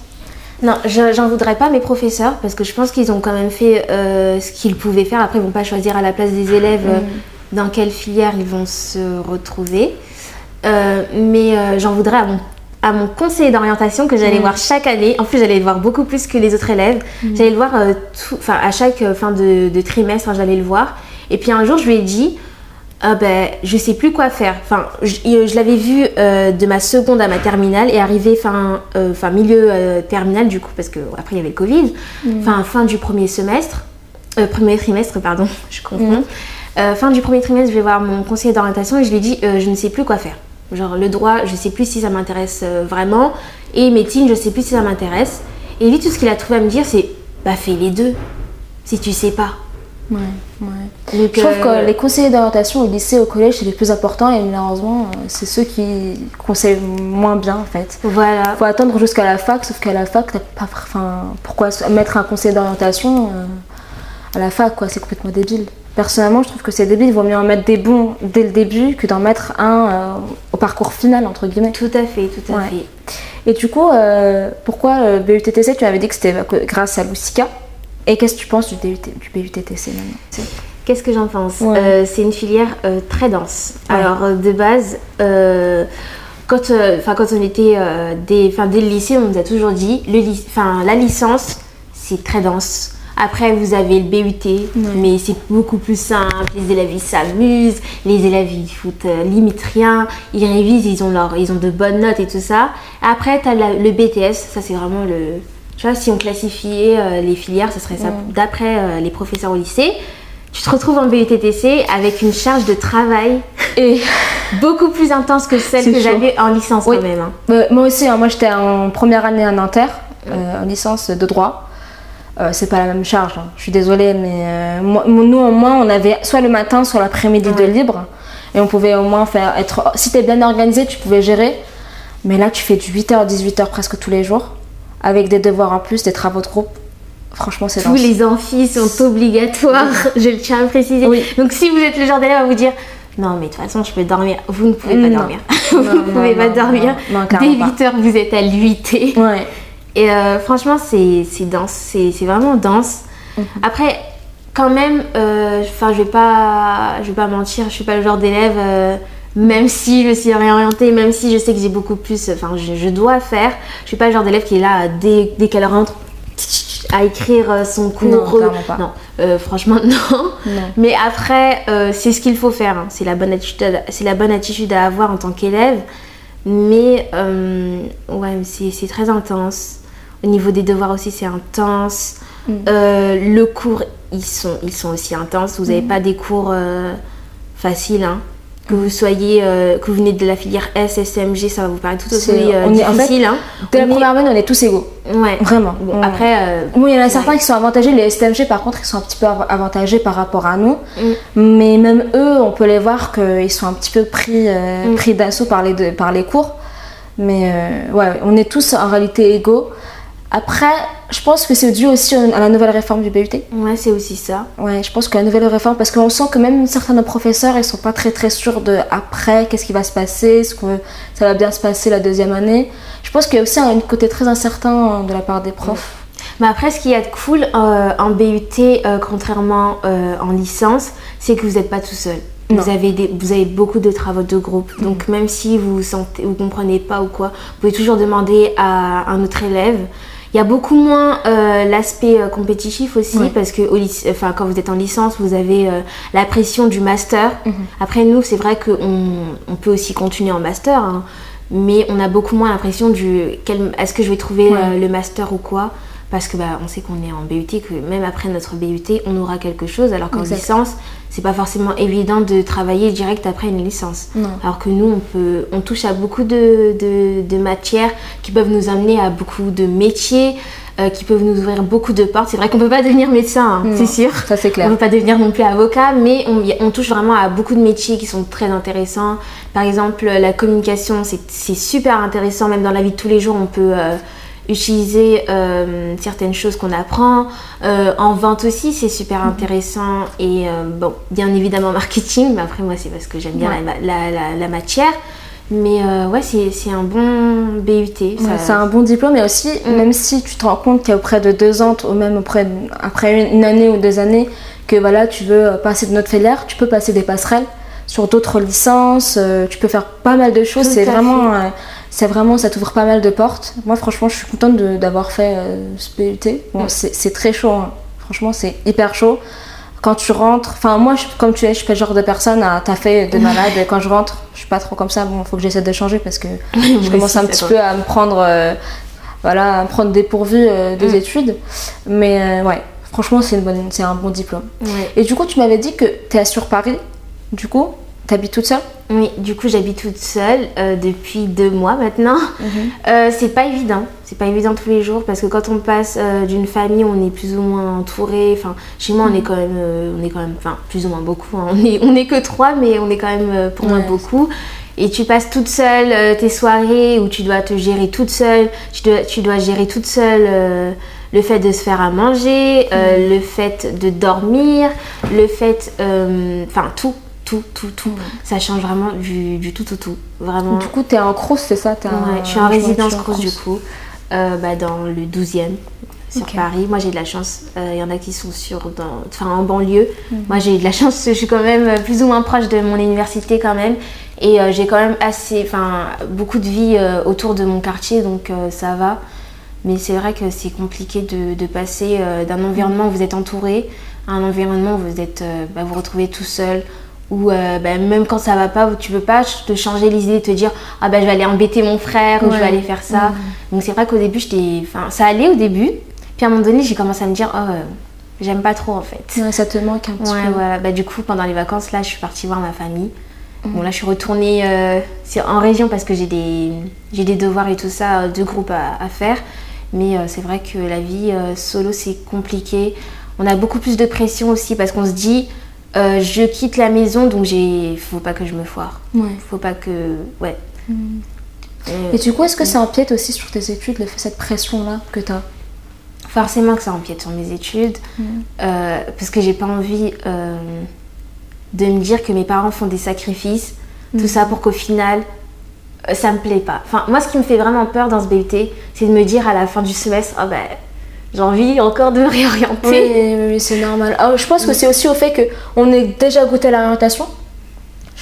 Non, je- j'en voudrais pas à mes professeurs parce que je pense qu'ils ont quand même fait euh, ce qu'ils pouvaient faire. Après, ils vont pas choisir à la place des élèves euh, dans quelle filière ils vont se retrouver. Euh, mais euh, j'en voudrais à mon, à mon conseiller d'orientation que j'allais voir chaque année. En plus, j'allais le voir beaucoup plus que les autres élèves. J'allais le voir tout- enfin, à chaque fin de, de trimestre, hein, j'allais le voir. Et puis un jour, je lui ai dit ah ben, je sais plus quoi faire. Enfin, je, je l'avais vu euh, de ma seconde à ma terminale et arrivé fin, euh, fin milieu euh, terminale du coup parce que après il y avait le Covid. Enfin fin du premier semestre, euh, premier trimestre pardon, (laughs) je confonds. Euh, fin du premier trimestre, je vais voir mon conseiller d'orientation et je lui euh, je ne sais plus quoi faire. Genre le droit, je sais plus si ça m'intéresse vraiment et médecine, je sais plus si ça m'intéresse. Et lui tout ce qu'il a trouvé à me dire c'est bah fais les deux si tu sais pas. Ouais, ouais. Donc, Je trouve euh, que les conseillers d'orientation au lycée, au collège, c'est les plus importants et malheureusement, euh, c'est ceux qui conseillent moins bien en fait. voilà. faut attendre jusqu'à la fac, sauf qu'à la fac, t'as pas, enfin, pourquoi mettre un conseiller d'orientation euh, à la fac, quoi, c'est complètement débile. Personnellement, je trouve que c'est débile, il vaut mieux en mettre des bons dès le début que d'en mettre un euh, au parcours final, entre guillemets. Tout à fait, tout à Ouais. fait. Et du coup, euh, pourquoi euh, BUTTC Tu avais dit que c'était grâce à Lucica? Et qu'est-ce que tu penses du, DUT du BUTTC maintenant? Qu'est-ce que j'en pense? Ouais. Euh, C'est une filière euh, très dense. Ouais. Alors euh, de base, euh, quand, euh, quand on était euh, dès, 'fin, dès le lycée, on nous a toujours dit le 'fin, la licence, c'est très dense. Après, vous avez le BUT, mais c'est beaucoup plus simple. Les élèves, ils s'amusent. Les élèves, ils foutent euh, limite rien. Ils révisent, ils ont, leur, ils ont de bonnes notes et tout ça. Après, tu as le BTS. Ça, c'est vraiment le... Tu vois, si on classifiait euh, les filières, ce serait ça d'après euh, les professeurs au lycée. Tu te retrouves en BUTTC avec une charge de travail Et (laughs) beaucoup plus intense que celle que j'avais en licence Oui. quand même. hein. Euh, moi aussi, hein, moi j'étais en première année à Nanterre, en licence de droit. C'est pas la même charge, hein. je suis désolée, mais moi- nous au moins on avait soit le matin, soit l'après-midi de libre. Et on pouvait au moins faire être. Si t'es bien organisé, tu pouvais gérer. Mais là, tu fais du 8h, 18h presque tous les jours, avec des devoirs en plus, des travaux de groupe. Franchement, c'est Tous dense. les amphis sont obligatoires, (laughs) je le tiens à préciser. Oui. Donc si vous êtes le genre d'élève à vous dire non mais de toute façon je peux dormir, vous ne pouvez pas Non. dormir. (laughs) vous ne pouvez non, pas dormir. Dès clairement pas. 8h vous êtes à l'UIT. Ouais. Et euh, franchement, c'est c'est dense, c'est c'est vraiment dense. Mhm. Après, quand même, euh, je vais pas, je vais pas mentir, je suis pas le genre d'élève, euh, même si je suis réorientée, même si je sais que j'ai beaucoup plus, enfin, je, je dois faire, je suis pas le genre d'élève qui est là dès, dès qu'elle rentre à écrire euh, son cours. Non, pas. Non, euh, franchement (laughs) non. Non. Mais après, euh, c'est ce qu'il faut faire. hein. C'est la bonne attitude, à- c'est la bonne attitude à avoir en tant qu'élève. Mais euh, ouais, c'est très intense. Au niveau des devoirs aussi, c'est intense. Mm. Le cours, ils sont, ils sont aussi intenses. Vous n'avez pas des cours faciles. hein. Que vous soyez, euh, que vous venez de la filière S, SMG, ça va vous paraître tout aussi euh, on est- en fait, difficile. hein. Dès la première année, on est tous égaux. Ouais. Vraiment. Bon, On- après, euh, Bon, il y en a certains qui sont avantagés. Les STMG, par contre, ils sont un petit peu av- avantagés par rapport à nous. Mm. Mais même eux, on peut les voir qu'ils sont un petit peu pris, euh, Mm. pris d'assaut par les, deux- par les cours. Mais ouais, on est tous en réalité égaux. Après, je pense que c'est dû aussi à la nouvelle réforme du BUT. ouais, c'est aussi ça. Ouais, je pense que la nouvelle réforme, parce qu'on sent que même certains de nos professeurs, ils sont pas très très sûrs de après, qu'est-ce qui va se passer, est-ce que ça va bien se passer la deuxième année. Je pense qu'il y a aussi un côté très incertain de la part des profs. Mais après, ce qu'il y a de cool euh, en BUT, euh, contrairement euh, en licence, c'est que vous n'êtes pas tout seul. Mhm. Vous avez, des, vous avez beaucoup de travaux de groupe. Donc, même si vous ne vous comprenez pas ou quoi, vous pouvez toujours demander à un autre élève. Il y a beaucoup moins euh, l'aspect euh, compétitif aussi, Ouais. parce que au enfin, quand vous êtes en licence, vous avez euh, la pression du master. Mhm. Après, nous, c'est vrai qu'on on peut aussi continuer en master, hein, mais on a beaucoup moins l'impression du quel- est-ce que je vais trouver Ouais. le master ou quoi parce que bah, on sait qu'on est en BUT, que même après notre BUT, on aura quelque chose, alors qu'en licence, c'est pas forcément évident de travailler direct après une licence. Non. Alors que nous, on, peut, on touche à beaucoup de, de- de matières qui peuvent nous amener à beaucoup de métiers, euh, qui peuvent nous ouvrir beaucoup de portes. C'est vrai qu'on peut pas devenir médecin, hein, c'est sûr. Ça, c'est On clair. ne peut pas devenir non plus avocat, mais on, on touche vraiment à beaucoup de métiers qui sont très intéressants. Par exemple, la communication, c'est c'est super intéressant. Même dans la vie de tous les jours, on peut euh, utiliser euh, certaines choses qu'on apprend. Euh, en vente aussi, c'est super intéressant. Et euh, bon, bien évidemment marketing, mais après moi, c'est parce que j'aime bien Ouais. la, la- la- la matière. Mais ouais, c'est un bon BUT. Ouais, c'est un bon diplôme et aussi, Mm. même si tu te rends compte qu'auprès de deux ans, ou même auprès de- après une, année ou deux années, que voilà, tu veux passer de notre filière, tu peux passer des passerelles sur d'autres licences, tu peux faire pas mal de choses. C'est vraiment, euh, c'est vraiment, ça t'ouvre pas mal de portes. Moi, franchement, je suis contente de- d'avoir fait euh, ce. Bon, Mm. c'est très chaud, hein. franchement, c'est hyper chaud. Quand tu rentres, enfin moi, je- comme tu es, je suis pas le genre de personne à taffer de malade. Et quand je rentre, je suis pas trop comme ça. Bon, faut que j'essaie de changer parce que (laughs) je commence un ça petit peu à me prendre euh, voilà à me prendre dépourvu euh, des Mm. études mais euh, ouais franchement c'est une bonne c'est un bon diplôme Ouais. et du coup tu m'avais dit que tu es sur Paris du coup t'habites toute seule? Oui, du coup j'habite toute seule euh, depuis deux mois maintenant. (laughs) Euh, c'est pas évident, c'est pas évident tous les jours parce que quand on passe euh, d'une famille, on est plus ou moins entouré. Enfin, chez moi on est quand même, on est quand même, enfin plus ou moins beaucoup. hein. On est, on est que trois, mais on est quand même pour moi beaucoup. Et tu passes toute seule tes soirées où tu dois te gérer toute seule. Tu dois, tu dois gérer toute seule. le fait de se faire à manger, euh, le fait de dormir, le fait, euh, enfin tout, tout, tout. Ça change vraiment du, du tout, tout, tout. Vraiment. du coup tu es en Crous c'est ça? Ouais, un- je suis en je résidence es Crous du coup, euh, bah, dans le 12e sur. Paris. Moi j'ai de la chance, Euh, il y en a qui sont sur, dans, enfin, en banlieue. Mhm. Moi j'ai de la chance, (laughs) je suis quand même euh, plus ou moins proche de mon université quand même. Et euh, j'ai quand même assez, enfin, beaucoup de vie euh, autour de mon quartier, donc euh, ça va. Mais c'est vrai que c'est compliqué de, de passer euh, d'un environnement où vous êtes entouré à un environnement où vous êtes, euh, bah, vous retrouvez tout seul. Ou euh, bah, même quand ça va pas, où tu peux pas te changer les idées, te dire ah bah je vais aller embêter mon frère ou je vais aller faire ça. Donc c'est vrai qu'au début j'étais, enfin ça allait au début. Puis à un moment donné j'ai commencé à me dire oh euh, j'aime pas trop en fait. Ouais, ça te manque un petit Ouais, peu voilà. Bah, du coup, pendant les vacances, là, je suis partie voir ma famille. Mhm. Bon, là, je suis retournée euh, en région parce que j'ai des, j'ai des devoirs et tout ça, euh, deux groupes à, à faire. Mais c'est vrai que la vie solo, c'est compliqué. On a beaucoup plus de pression aussi parce qu'on se dit, euh, je quitte la maison, donc j'ai, faut pas que je me foire. Ouais. Faut pas que, ouais. Et du coup est-ce que ça empiète aussi sur tes études le fait- cette pression là que tu as forcément que ça empiète sur mes études euh, parce que j'ai pas envie euh, de me dire que mes parents font des sacrifices tout ça pour qu'au final ça me plaît pas enfin moi ce qui me fait vraiment peur dans ce BUT c'est de me dire à la fin du semestre oh ben j'ai envie encore de me réorienter Oui, c'est normal. Ah, je pense que c'est aussi au fait qu'on ait déjà goûté à l'orientation.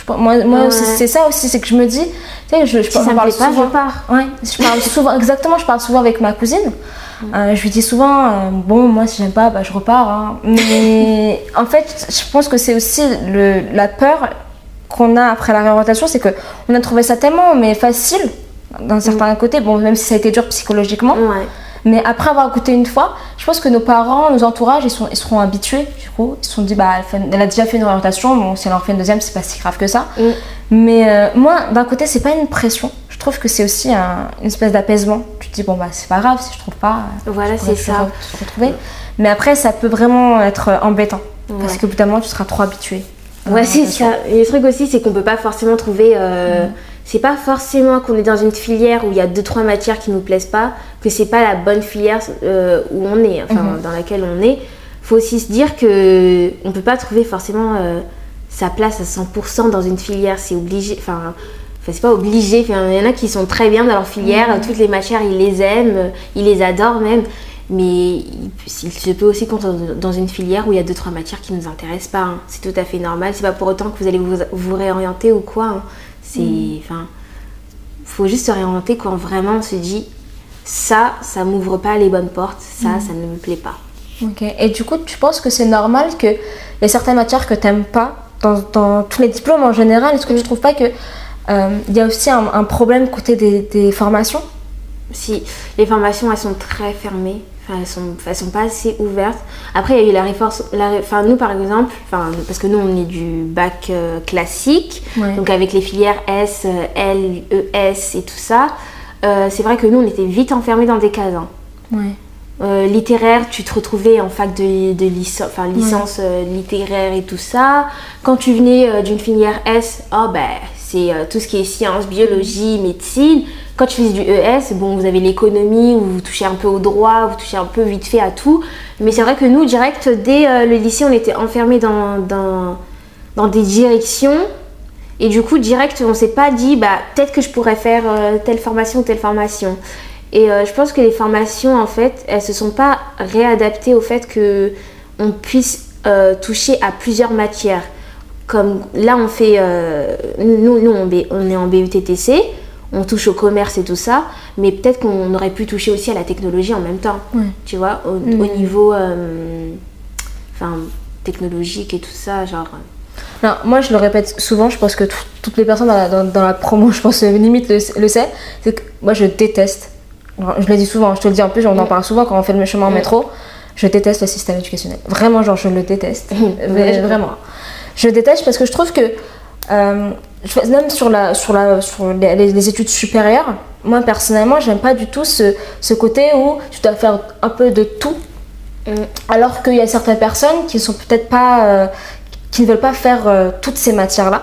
Moi, moi Ouais. c'est ça aussi, c'est que je me dis, tu sais, je, je si ça parle plaît pas je souvent. pars Ouais, je parle (laughs) souvent, exactement, je parle souvent avec ma cousine. Euh, je lui dis souvent, euh, bon, moi si j'aime pas, bah, je repars. hein. Mais (laughs) en fait, je pense que c'est aussi le, la peur qu'on a après la réorientation, c'est qu'on a trouvé ça tellement mais facile d'un certain côté, bon, même si ça a été dur psychologiquement. ouais Mais après avoir goûté une fois, je pense que nos parents, nos entourages, ils, sont, ils seront habitués, du coup. Ils se sont dit, bah, elle, fait- elle a déjà fait une orientation, bon, si elle en fait une deuxième, c'est pas si grave que ça. Mm. Mais euh, moi, d'un côté, c'est pas une pression. Je trouve que c'est aussi un- une espèce d'apaisement. Tu te dis, bon, bah, c'est pas grave, si je trouve pas, euh, Voilà, c'est ça. re- retrouver. Mais après, ça peut vraiment être euh, embêtant. Parce qu'au bout d'un moment, tu seras trop habitué. Ouais, c'est ça. Et le truc aussi, c'est qu'on peut pas forcément trouver. euh, C'est pas forcément qu'on est dans une filière où il y a deux trois matières qui nous plaisent pas, que c'est pas la bonne filière euh, où on est, enfin Mhm. dans laquelle on est. Faut aussi se dire que on peut pas trouver forcément euh, sa place à 100% dans une filière. C'est obligé. Enfin. C'est pas obligé. Il y en a qui sont très bien dans leur filière. Toutes les matières, ils les aiment, euh, ils les adorent même. Mais il, il se peut aussi qu'on soit dans une filière où il y a deux trois matières qui nous intéressent pas. hein. C'est tout à fait normal. C'est pas pour autant que vous allez vous, vous réorienter ou quoi. hein. C'est, enfin, faut juste se réorienter quand vraiment on se dit ça, ça m'ouvre pas les bonnes portes. Ça, ça ne me plaît pas. Ok. Et du coup, tu penses que c'est normal qu'il y a certaines matières que tu n'aimes pas dans, dans tous les diplômes en général? Est-ce que tu trouves pas que euh, il y a aussi un, un problème côté des, des formations? Si les formations elles sont très fermées, elles sont, elles sont pas assez ouvertes. Après il y a eu la réforme, enfin nous par exemple, enfin parce que nous on est du bac euh, classique, Ouais. donc avec les filières S, euh, L, ES et tout ça, euh, c'est vrai que nous on était vite enfermés dans des cases. hein. Ouais. Euh, littéraire, tu te retrouvais en fac de, de lic- licence littéraire et tout ça. Quand tu venais d'une filière S, oh ben c'est euh, tout ce qui est sciences, biologie, médecine. Quand tu faisais du ES, bon, vous avez l'économie, vous touchez un peu au droit, vous touchez un peu vite fait à tout. Mais c'est vrai que nous, direct, dès euh, le lycée, on était enfermés dans, dans, dans des directions. Et du coup, direct, on s'est pas dit, bah, peut-être que je pourrais faire euh, telle formation telle formation. Et je pense que les formations, en fait, elles se sont pas réadaptées au fait que on puisse toucher à plusieurs matières. Comme là, on fait, euh, nous, nous on, on est en BUTTC, on touche au commerce et tout ça, mais peut-être qu'on aurait pu toucher aussi à la technologie en même temps. Ouais. Tu vois, au, Mm. au niveau, euh, enfin, technologique et tout ça, genre. Non, moi je le répète souvent, je pense que tout- toutes les personnes dans la, dans, dans la promo, je pense euh, limite le, le sait, c'est que moi je déteste, je le dis souvent, je te le dis en plus, on en Mm. parle souvent quand on fait le chemin en Mm. métro, je déteste le système éducationnel. Vraiment, genre je le déteste. (laughs) Ouais, vraiment. Je le déteste parce que je trouve que, euh, même sur, la, sur, la, sur les, études supérieures, moi personnellement, j'aime pas du tout ce, ce côté où tu dois faire un peu de tout Mm. alors qu'il y a certaines personnes qui sont peut-être pas euh, qui ne veulent pas faire euh, toutes ces matières là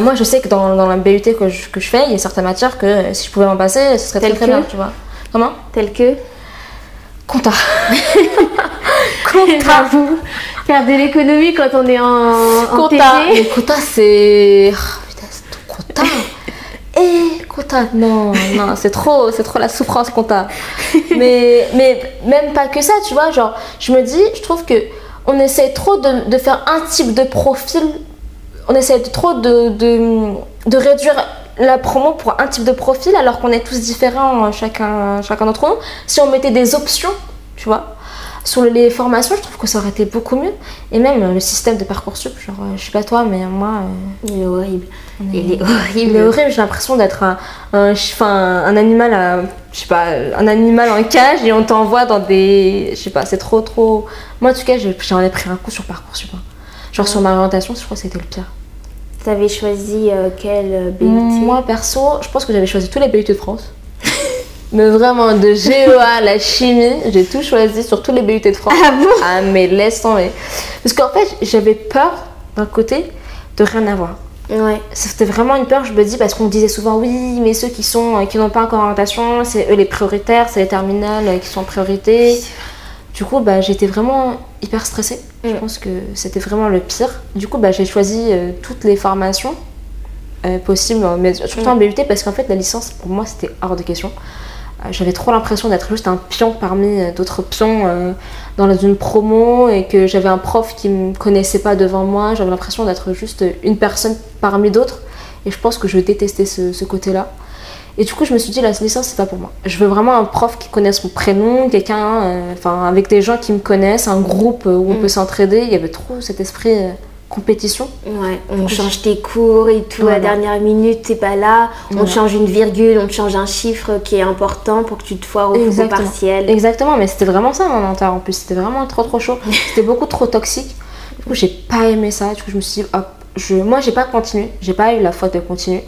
moi je sais que dans, dans la BUT que je, que je fais il y a certaines matières que si je pouvais m'en passer ce serait très très que bien tu vois. Comment? Tel que? Compta. (laughs) Compta faire de l'économie quand on est en, en TT. mais compta c'est Ah, putain c'est compta et compta non non c'est trop c'est trop la souffrance compta mais mais même pas que ça tu vois genre je me dis je trouve que on essaie trop de, de faire un type de profil. On essaie trop de, de, de réduire la promo pour un type de profil alors qu'on est tous différents chacun, chacun d'entre nous. Si on mettait des options, tu vois, sur les formations, je trouve que ça aurait été beaucoup mieux. Et même euh, le système de Parcoursup, genre, euh, je sais pas toi, mais moi, euh, Il est horrible. est- Il est horrible. il est horrible, j'ai l'impression d'être un, un, un animal, à- je sais pas, un animal en cage et on t'envoie dans des, je sais pas, c'est trop trop. Moi en tout cas, j'en ai pris un coup sur Parcoursup. hein. Genre sur ma orientation, je crois que c'était le pire. T'avais choisi euh, quel euh, BUT Moi perso, je pense que j'avais choisi tous les BUT de France. Mais vraiment, de GEA, la chimie, j'ai tout choisi sur tous les BUT de France. Ah bon Ah mais laisse tomber. Parce qu'en fait, j'avais peur d'un côté de rien avoir. Ouais. C'était vraiment une peur, je me dis, parce qu'on disait souvent oui, mais ceux qui sont euh, qui n'ont pas encore orientation, c'est eux les prioritaires, c'est les terminales euh, qui sont en priorité. Du coup, bah, j'étais vraiment hyper stressée. Je Mm. pense que c'était vraiment le pire. Du coup, bah, j'ai choisi euh, toutes les formations euh, possibles, mais surtout Mm. en BUT, parce qu'en fait, la licence, pour moi, c'était hors de question. Euh, J'avais trop l'impression d'être juste un pion parmi euh, d'autres pions euh, dans une promo et que j'avais un prof qui me connaissait pas devant moi. J'avais l'impression d'être juste une personne parmi d'autres. Et je pense que je détestais ce, ce côté-là. Et du coup, je me suis dit, la licence, c'est pas pour moi. Je veux vraiment un prof qui connaisse mon prénom, quelqu'un, enfin, avec des gens qui me connaissent, un groupe où on Mm. peut s'entraider. Il y avait trop cet esprit compétition. Ouais, on change tes cours et tout, à la dernière minute, t'es pas là, on Voilà. change une virgule, on te change un chiffre qui est important pour que tu te foires au, partiel. Exactement, mais c'était vraiment ça mon intérieur en plus. C'était vraiment trop trop chaud. (laughs) C'était beaucoup trop toxique. Du coup, j'ai pas aimé ça. Du coup, je me suis dit, hop, je... moi j'ai pas continué. J'ai pas eu la foi de continuer.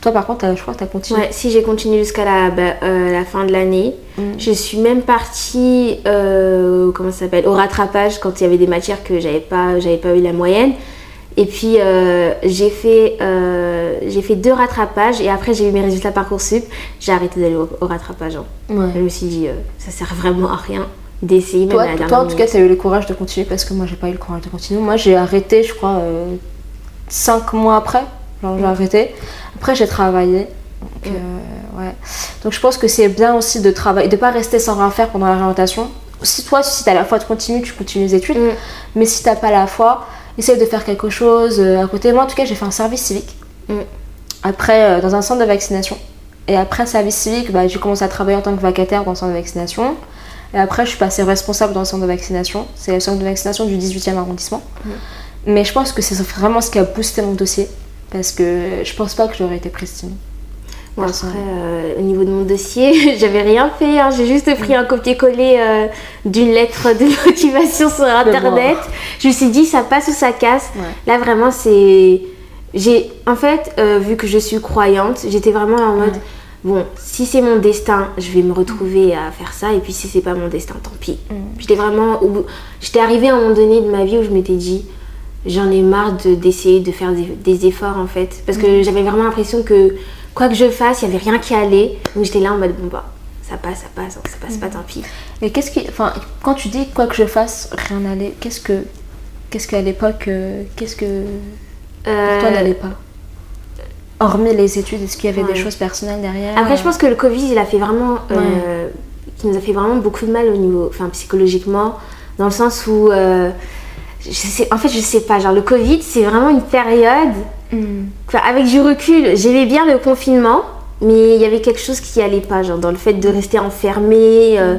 Toi, par contre, je crois que t'as continué. Ouais, si j'ai continué jusqu'à la, bah, euh, la fin de l'année, Mm. je suis même partie euh, comment ça s'appelle au rattrapage quand il y avait des matières que j'avais pas j'avais pas eu la moyenne. Et puis euh, j'ai fait j'ai fait deux rattrapages et après j'ai eu mes résultats parcoursup. J'ai arrêté d'aller au, au rattrapage. hein. Ouais. Je me suis dit ça sert vraiment à rien d'essayer même Toi, à la toi, en tout cas, minute. t'as eu le courage de continuer parce que moi, j'ai pas eu le courage de continuer. Moi, j'ai arrêté, je crois, 5 mois après. Genre, j'ai arrêté. Après, j'ai travaillé. Donc, euh, ouais. Donc, je pense que c'est bien aussi de travailler, de pas rester sans rien faire pendant la réorientation. Si toi, si t'as la foi de continuer, tu continues les études. Mm. Mais si t'as pas la foi, essaye de faire quelque chose euh, à côté. Moi, en tout cas, j'ai fait un service civique. Mm. Après, euh, dans un centre de vaccination. Et après service civique, bah, j'ai commencé à travailler en tant que vacataire dans le centre de vaccination. Et après, je suis passée responsable dans le centre de vaccination. C'est le centre de vaccination du 18e arrondissement. Mais je pense que c'est vraiment ce qui a boosté mon dossier. Parce que je pense pas que j'aurais été sinon. Bon, après, euh, au niveau de mon dossier, (laughs) j'avais rien fait. hein. J'ai juste pris un copier-coller euh, d'une lettre de (laughs) motivation sur internet. Je me suis dit, ça passe ou ça casse. Ouais. Là, vraiment, c'est. J'ai. En fait, euh, vu que je suis croyante, j'étais vraiment en mode. Ouais. Bon, si c'est mon destin, je vais me retrouver à faire ça. Et puis, si c'est pas mon destin, tant pis. Mm. J'étais vraiment. J'étais arrivée à un moment donné de ma vie où je m'étais dit. J'en ai marre de- d'essayer de, faire des, des efforts en fait. Parce Mm. que j'avais vraiment l'impression que quoi que je fasse, il n'y avait rien qui allait. Donc j'étais là en mode bon bah ça passe, ça passe, ça passe Mm. pas, tant pis. Et qu'est-ce qui. Enfin, quand tu dis quoi que je fasse, rien n'allait, qu'est-ce que. Qu'est-ce qu'à l'époque. euh, qu'est-ce que. Pour toi Euh, n'allait pas? Hormis les études, est-ce qu'il y avait Ouais. des choses personnelles derrière? Après, je pense que le Covid, il a fait vraiment. euh, qui nous a fait vraiment beaucoup de mal au niveau. Enfin, psychologiquement. Dans le sens où. Je sais, en fait, je sais pas. Genre, le Covid, c'est vraiment une période. Enfin, avec du recul, j'aimais bien le confinement. Mais il y avait quelque chose qui allait pas. Genre, dans le fait de rester enfermé. euh,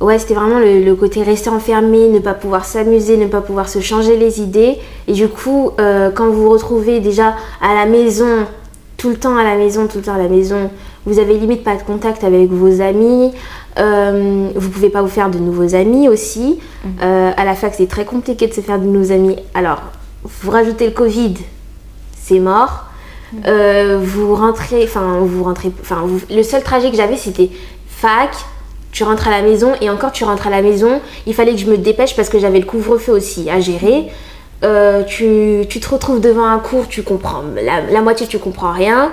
Ouais, c'était vraiment le, le côté rester enfermé, ne pas pouvoir s'amuser, ne pas pouvoir se changer les idées. Et du coup, euh, quand vous vous retrouvez déjà à la maison, tout le temps à la maison, tout le temps à la maison, vous avez limite pas de contact avec vos amis. euh, vous pouvez pas vous faire de nouveaux amis aussi. Euh, à la fac, c'est très compliqué de se faire de nouveaux amis. Alors, vous rajoutez le Covid, c'est mort. Euh, vous rentrez, enfin, vous rentrez, enfin, le seul trajet que j'avais, c'était fac, tu rentres à la maison et encore tu rentres à la maison, il fallait que je me dépêche parce que j'avais le couvre-feu aussi à gérer. Euh, tu, tu te retrouves devant un cours, tu comprends la, la moitié, tu comprends rien.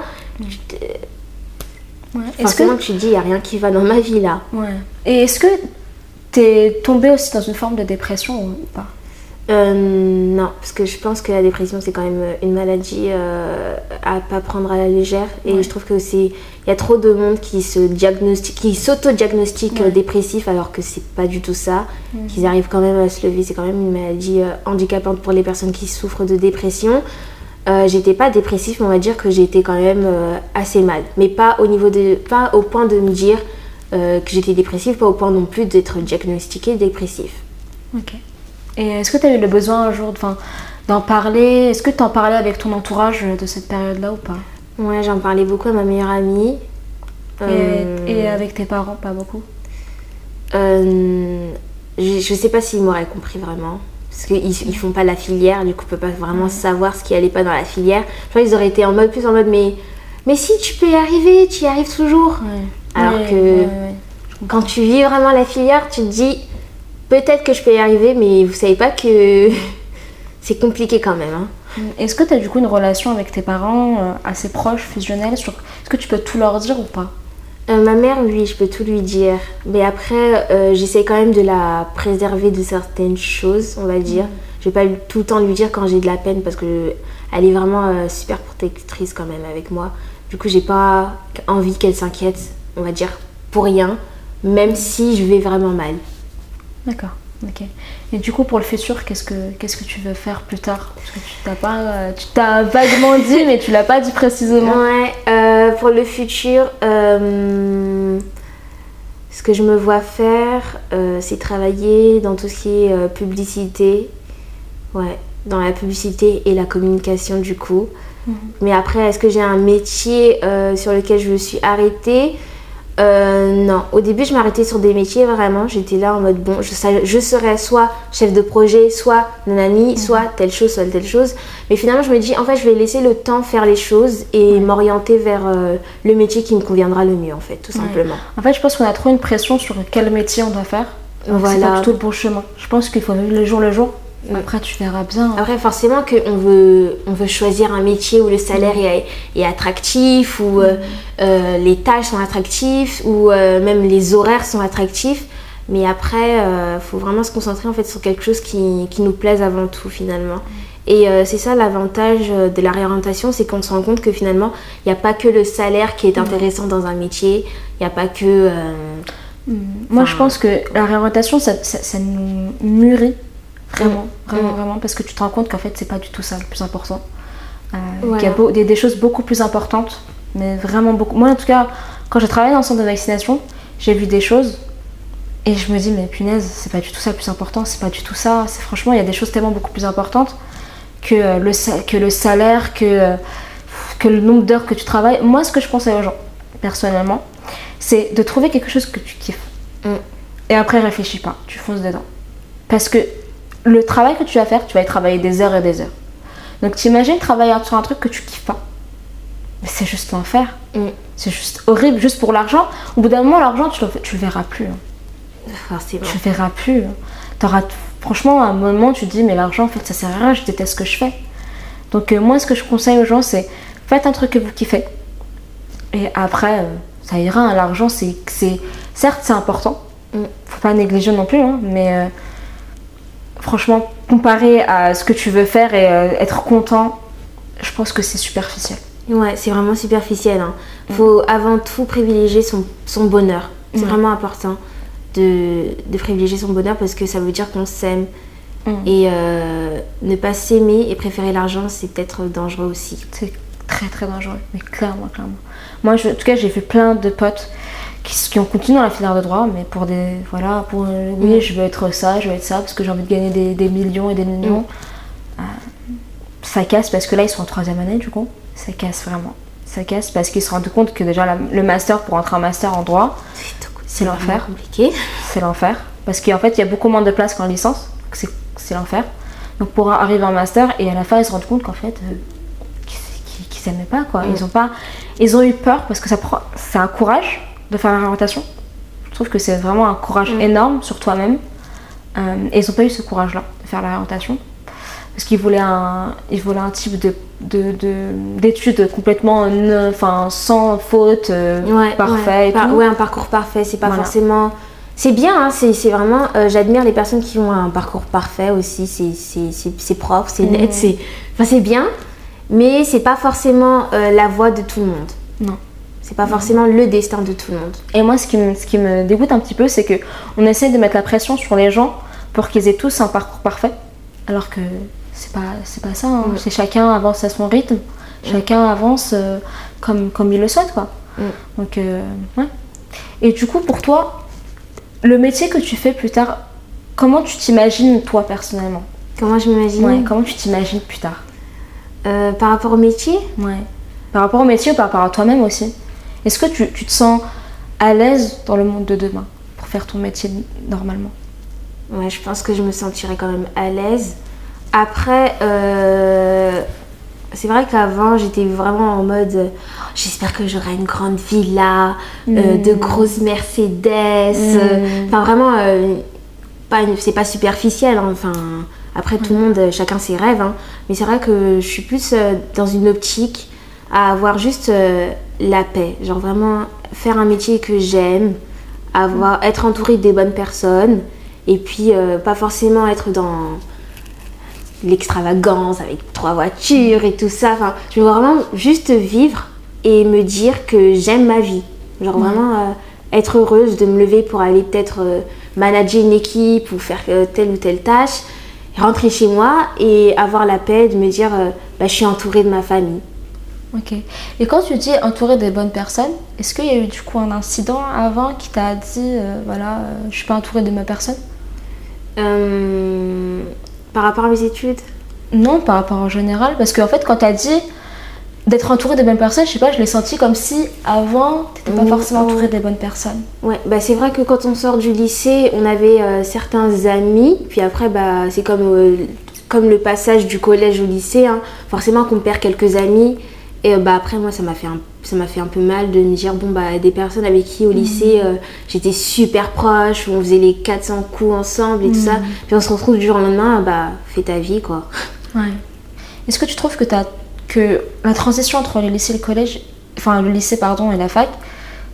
Tu te- Ouais. Est-ce Forcément, que. tu te dis, il n'y a rien qui va dans ma vie là. Ouais. Et est-ce que t'es tombée aussi dans une forme de dépression ou pas? Euh, non, parce que je pense que la dépression c'est quand même une maladie euh, à pas prendre à la légère et Ouais. je trouve que c'est il y a trop de monde qui se diagnostique, qui s'auto-diagnostique Ouais. euh, dépressif alors que c'est pas du tout ça, qu'ils arrivent quand même à se lever, c'est quand même une maladie euh, handicapante pour les personnes qui souffrent de dépression. Euh, j'étais pas dépressif, mais on va dire que j'étais quand même euh, assez mal, mais pas au niveau de, pas au point de me dire euh, que j'étais dépressive, pas au point non plus d'être diagnostiquée dépressif. Ok. Et est-ce que tu as eu le besoin un jour d'en parler? Est-ce que tu en parlais avec ton entourage de cette période-là ou pas? Ouais, j'en parlais beaucoup à ma meilleure amie. Et, et avec tes parents, pas beaucoup? je, je sais pas s'ils m'auraient compris vraiment. Parce qu'ils ils font pas la filière, du coup, on peut pas vraiment savoir ce qui allait pas dans la filière. Je crois qu'ils auraient été en mode plus en mode, mais, mais si tu peux y arriver, tu y arrives toujours. Ouais. Alors Ouais, que- ouais. Quand tu vis vraiment la filière, tu te dis, peut-être que je peux y arriver, mais vous savez pas que (laughs) c'est compliqué quand même. hein. Est-ce que tu as du coup une relation avec tes parents euh, assez proche, fusionnelle sur... Est-ce que tu peux tout leur dire ou pas? Euh, ma mère, oui, je peux tout lui dire. Mais après, euh, j'essaie quand même de la préserver de certaines choses, on va dire. Je vais pas tout le temps lui dire quand j'ai de la peine parce que elle est vraiment euh, super protectrice quand même avec moi. Du coup, j'ai pas envie qu'elle s'inquiète, on va dire, pour rien, même si je vais vraiment mal. D'accord. Ok. Et du coup, pour le futur, qu'est-ce que qu'est-ce que tu veux faire plus tard? Parce que tu t'as pas, euh, tu t'as vaguement dit, mais tu l'as pas dit précisément. Ouais, euh, pour le futur, euh, ce que je me vois faire, c'est travailler dans tout ce qui est publicité. Ouais, dans la publicité et la communication du coup. Mais après, est-ce que j'ai un métier sur lequel je me suis arrêtée? Euh, Non. Au début, je m'arrêtais sur des métiers vraiment. J'étais là en mode bon, je, serais soit chef de projet, soit nanani, soit telle chose, soit telle chose. Mais finalement, je me dis en fait, je vais laisser le temps faire les choses et m'orienter vers euh, le métier qui me conviendra le mieux en fait, tout simplement. En fait, je pense qu'on a trop une pression sur quel métier on doit faire. Donc, C'est Voilà. pas du tout le bon chemin. Je pense qu'il faut vivre le jour le jour. Après, tu verras bien. Après, forcément qu'on veut, on veut choisir un métier où le salaire est, est attractif, où euh, euh, les tâches sont attractives, où euh, même les horaires sont attractifs. Mais après, il faut vraiment se concentrer en fait sur quelque chose qui, qui nous plaise avant tout finalement. Et euh, c'est ça l'avantage de la réorientation, c'est qu'on se rend compte que finalement, il n'y a pas que le salaire qui est intéressant dans un métier, il n'y a pas que... Moi, je pense que la réorientation, ça, ça- ça nous mûrit vraiment, vraiment, vraiment, parce que tu te rends compte qu'en fait, c'est pas du tout ça le plus important. Euh, Voilà. Qu'il y a beau- des, des choses beaucoup plus importantes, mais vraiment beaucoup. Moi, en tout cas, quand j'ai travaillé dans le centre de vaccination, j'ai vu des choses et je me dis, mais punaise, c'est pas du tout ça le plus important, c'est pas du tout ça. C'est franchement, il y a des choses tellement beaucoup plus importantes que euh, le, que le salaire, que, euh, que le nombre d'heures que tu travailles. Moi, ce que je conseille aux gens, personnellement, c'est de trouver quelque chose que tu kiffes. Mm. Et après, réfléchis pas, tu fonces dedans. Parce que le travail que tu vas faire, tu vas y travailler des heures et des heures. Donc t'imagines travailler sur un truc que tu kiffes pas. Mais c'est juste l'enfer. Mm. C'est juste horrible, juste pour l'argent. Au bout d'un moment, l'argent, tu le, tu le verras plus. hein. forcément. Tu le verras plus. hein. T'auras, franchement, à un moment, tu te dis, mais l'argent, en fait, ça sert à rien, je déteste ce que je fais. Donc euh, moi, ce que je conseille aux gens, c'est faites un truc que vous kiffez. Et après, euh, ça ira. hein. L'argent, c'est, c'est, certes, c'est important. Mm. Faut pas négliger non plus, hein, mais euh, franchement, comparé à ce que tu veux faire et euh, être content, je pense que c'est superficiel. Ouais, c'est vraiment superficiel. hein. Faut avant tout privilégier son, son bonheur. C'est Ouais. vraiment important de, de privilégier son bonheur parce que ça veut dire qu'on s'aime. Mm. Et euh, ne pas s'aimer et préférer l'argent, c'est peut-être dangereux aussi. C'est très très dangereux, mais clairement, clairement. Moi, je- en tout cas, j'ai vu plein de potes qui, qui ont continué dans la filière de droit, mais pour des. Voilà, pour. euh, oui, Mm. je veux être ça, je veux être ça, parce que j'ai envie de gagner des, des millions et des millions. Euh, ça casse parce que là, ils sont en troisième année, du coup. Ça casse vraiment. Ça casse parce qu'ils se rendent compte que déjà, la- le master, pour entrer en master en droit, C'est l'enfer. compliqué. c'est l'enfer. Parce qu'en fait, il y a beaucoup moins de places qu'en licence. C'est, l'enfer. Donc pour arriver en master, et à la fin, ils se rendent compte qu'en fait, euh, qu'ils, s'aimaient pas. Quoi. Ils, ont pas, ils ont eu peur parce que ça prend, c'est un courage de faire la réorientation. Je trouve que c'est vraiment un courage Mm. énorme sur toi-même. Euh, et ils n'ont pas eu ce courage-là de faire la réorientation. Parce qu'ils voulaient un, ils voulaient un type de, de, de- d'études complètement enfin, sans faute, euh, Ouais, parfait ouais. et Par- tout. ouais, un parcours parfait, c'est pas Voilà. forcément. C'est bien, hein, c'est vraiment. euh, J'admire les personnes qui ont un parcours parfait aussi. C'est- propre, c'est net, Mhm. c'est enfin, c'est bien, mais c'est pas forcément la voie de tout le monde. Non. C'est pas forcément le destin de tout le monde. Et moi, ce qui me, ce qui me dégoûte un petit peu, c'est que on essaie de mettre la pression sur les gens pour qu'ils aient tous un parcours parfait, alors que c'est pas, c'est pas ça. hein. C'est chacun avance à son rythme, chacun avance euh, comme, comme il le souhaite, quoi. Donc, euh, ouais. Et du coup, pour toi, le métier que tu fais plus tard, comment tu t'imagines toi personnellement? Comment je m'imagine? Ouais. Comment tu t'imagines plus tard? Euh, Par rapport au métier? Ouais. Par rapport au métier ou par rapport à toi-même aussi? Est-ce que tu, tu te sens à l'aise dans le monde de demain pour faire ton métier normalement? Ouais, je pense que je me sentirais quand même à l'aise. Après, euh, c'est vrai qu'avant, j'étais vraiment en mode euh, j'espère que j'aurai une grande villa, euh, Mm. de grosses Mercedes. euh, Enfin, vraiment, euh, pas c'est pas superficiel. hein, Enfin, après, tout le monde, chacun ses rêves. hein. mais c'est vrai que je suis plus dans une optique à avoir juste euh, la paix. Genre vraiment faire un métier que j'aime, avoir, être entourée des bonnes personnes et puis euh, pas forcément être dans l'extravagance avec trois voitures et tout ça. Enfin, je veux vraiment juste vivre et me dire que j'aime ma vie. Genre vraiment euh, être heureuse de me lever pour aller peut-être manager une équipe ou faire telle ou telle tâche, rentrer chez moi et avoir la paix de me dire bah, je suis entourée de ma famille. Ok. Et quand tu dis entouré des bonnes personnes, est-ce qu'il y a eu du coup un incident avant qui t'a dit euh, voilà, euh, je suis pas entourée de ma personne? Euh, par rapport à mes études? Non, par rapport en général, parce qu'en fait, quand tu as dit d'être entouré de bonnes personnes, je sais pas, je l'ai senti comme si avant, tu n'étais pas forcément oh. entouré des bonnes personnes. Ouais, bah c'est vrai que quand on sort du lycée, on avait euh, certains amis, puis après, bah, c'est comme, comme le passage du collège au lycée, hein. forcément qu'on perd quelques amis. Et euh, bah, après, moi, ça m'a fait, un, ça m'a fait un peu mal de me dire, bon, bah, des personnes avec qui au lycée, euh, j'étais super proche, où on faisait les 400 coups ensemble et tout ça, puis on se retrouve du jour au lendemain, bah, fais ta vie, quoi. Ouais. Est-ce que tu trouves que, t'as- que la transition entre le lycée et le collège, enfin le lycée pardon et la fac,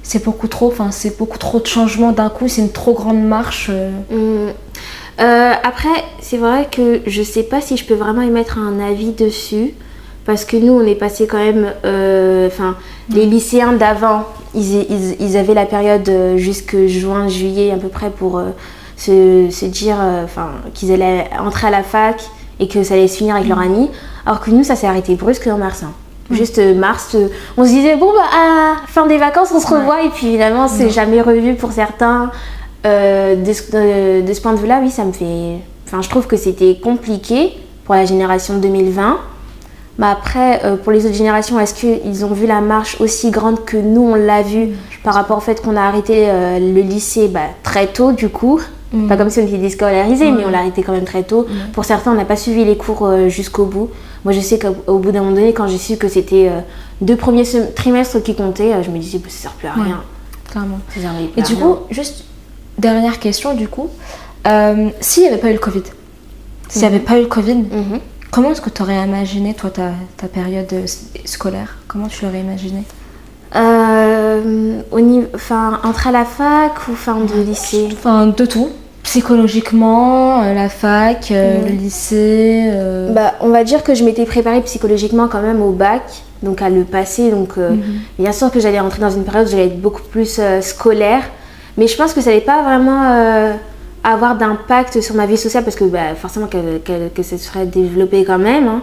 c'est beaucoup trop, enfin c'est beaucoup trop de changements d'un coup, c'est une trop grande marche. euh? Euh, après, c'est vrai que je sais pas si je peux vraiment émettre un avis dessus. Parce que nous, on est passé quand même. euh, Enfin, les lycéens d'avant, ils, ils- ils avaient la période euh, jusque juin, juillet à peu près pour euh, se, se dire qu'ils allaient entrer à la fac et que ça allait se finir avec leur année. Alors que nous, ça s'est arrêté brusque en mars. hein. Juste euh, mars, on se disait, bon, bah, à fin des vacances, on se revoit. Et puis finalement, c'est jamais revu pour certains. Euh, de, ce, de- de ce point de vue-là, oui, ça me fait. Enfin, je trouve que c'était compliqué pour la génération 2020. Mais après, euh, pour les autres générations, est-ce qu'ils ont vu la marche aussi grande que nous, on l'a vu par rapport au fait qu'on a arrêté euh, le lycée bah, très tôt, du coup? Mm. Pas comme si on était déscolarisé, mais Ouais. on l'a arrêté quand même très tôt. Pour certains, on n'a pas suivi les cours euh, jusqu'au bout. Moi, je sais qu'au au bout d'un moment donné, quand j'ai su que c'était deux premiers trimestres qui comptaient, je me disais, bah, ça sert plus à rien. Clairement. Ça plus Et à du rien. coup, juste dernière question du coup, euh, s'il n'y avait pas eu le Covid, s'il n'y avait pas eu le Covid, Mhm. Comment est-ce que tu aurais imaginé toi ta, ta période euh, scolaire? Comment tu l'aurais imaginé? Euh, au niveau, enfin, entrer à la fac ou fin de lycée? Enfin, de tout. Psychologiquement, euh, la fac, euh, le lycée. Bah, on va dire que je m'étais préparée psychologiquement quand même au bac, donc à le passer. Donc, Mhm. bien sûr que j'allais rentrer dans une période où j'allais être beaucoup plus scolaire, mais je pense que ça n'allait pas vraiment avoir d'impact sur ma vie sociale parce que bah, forcément que, que, que ça serait développé quand même. hein.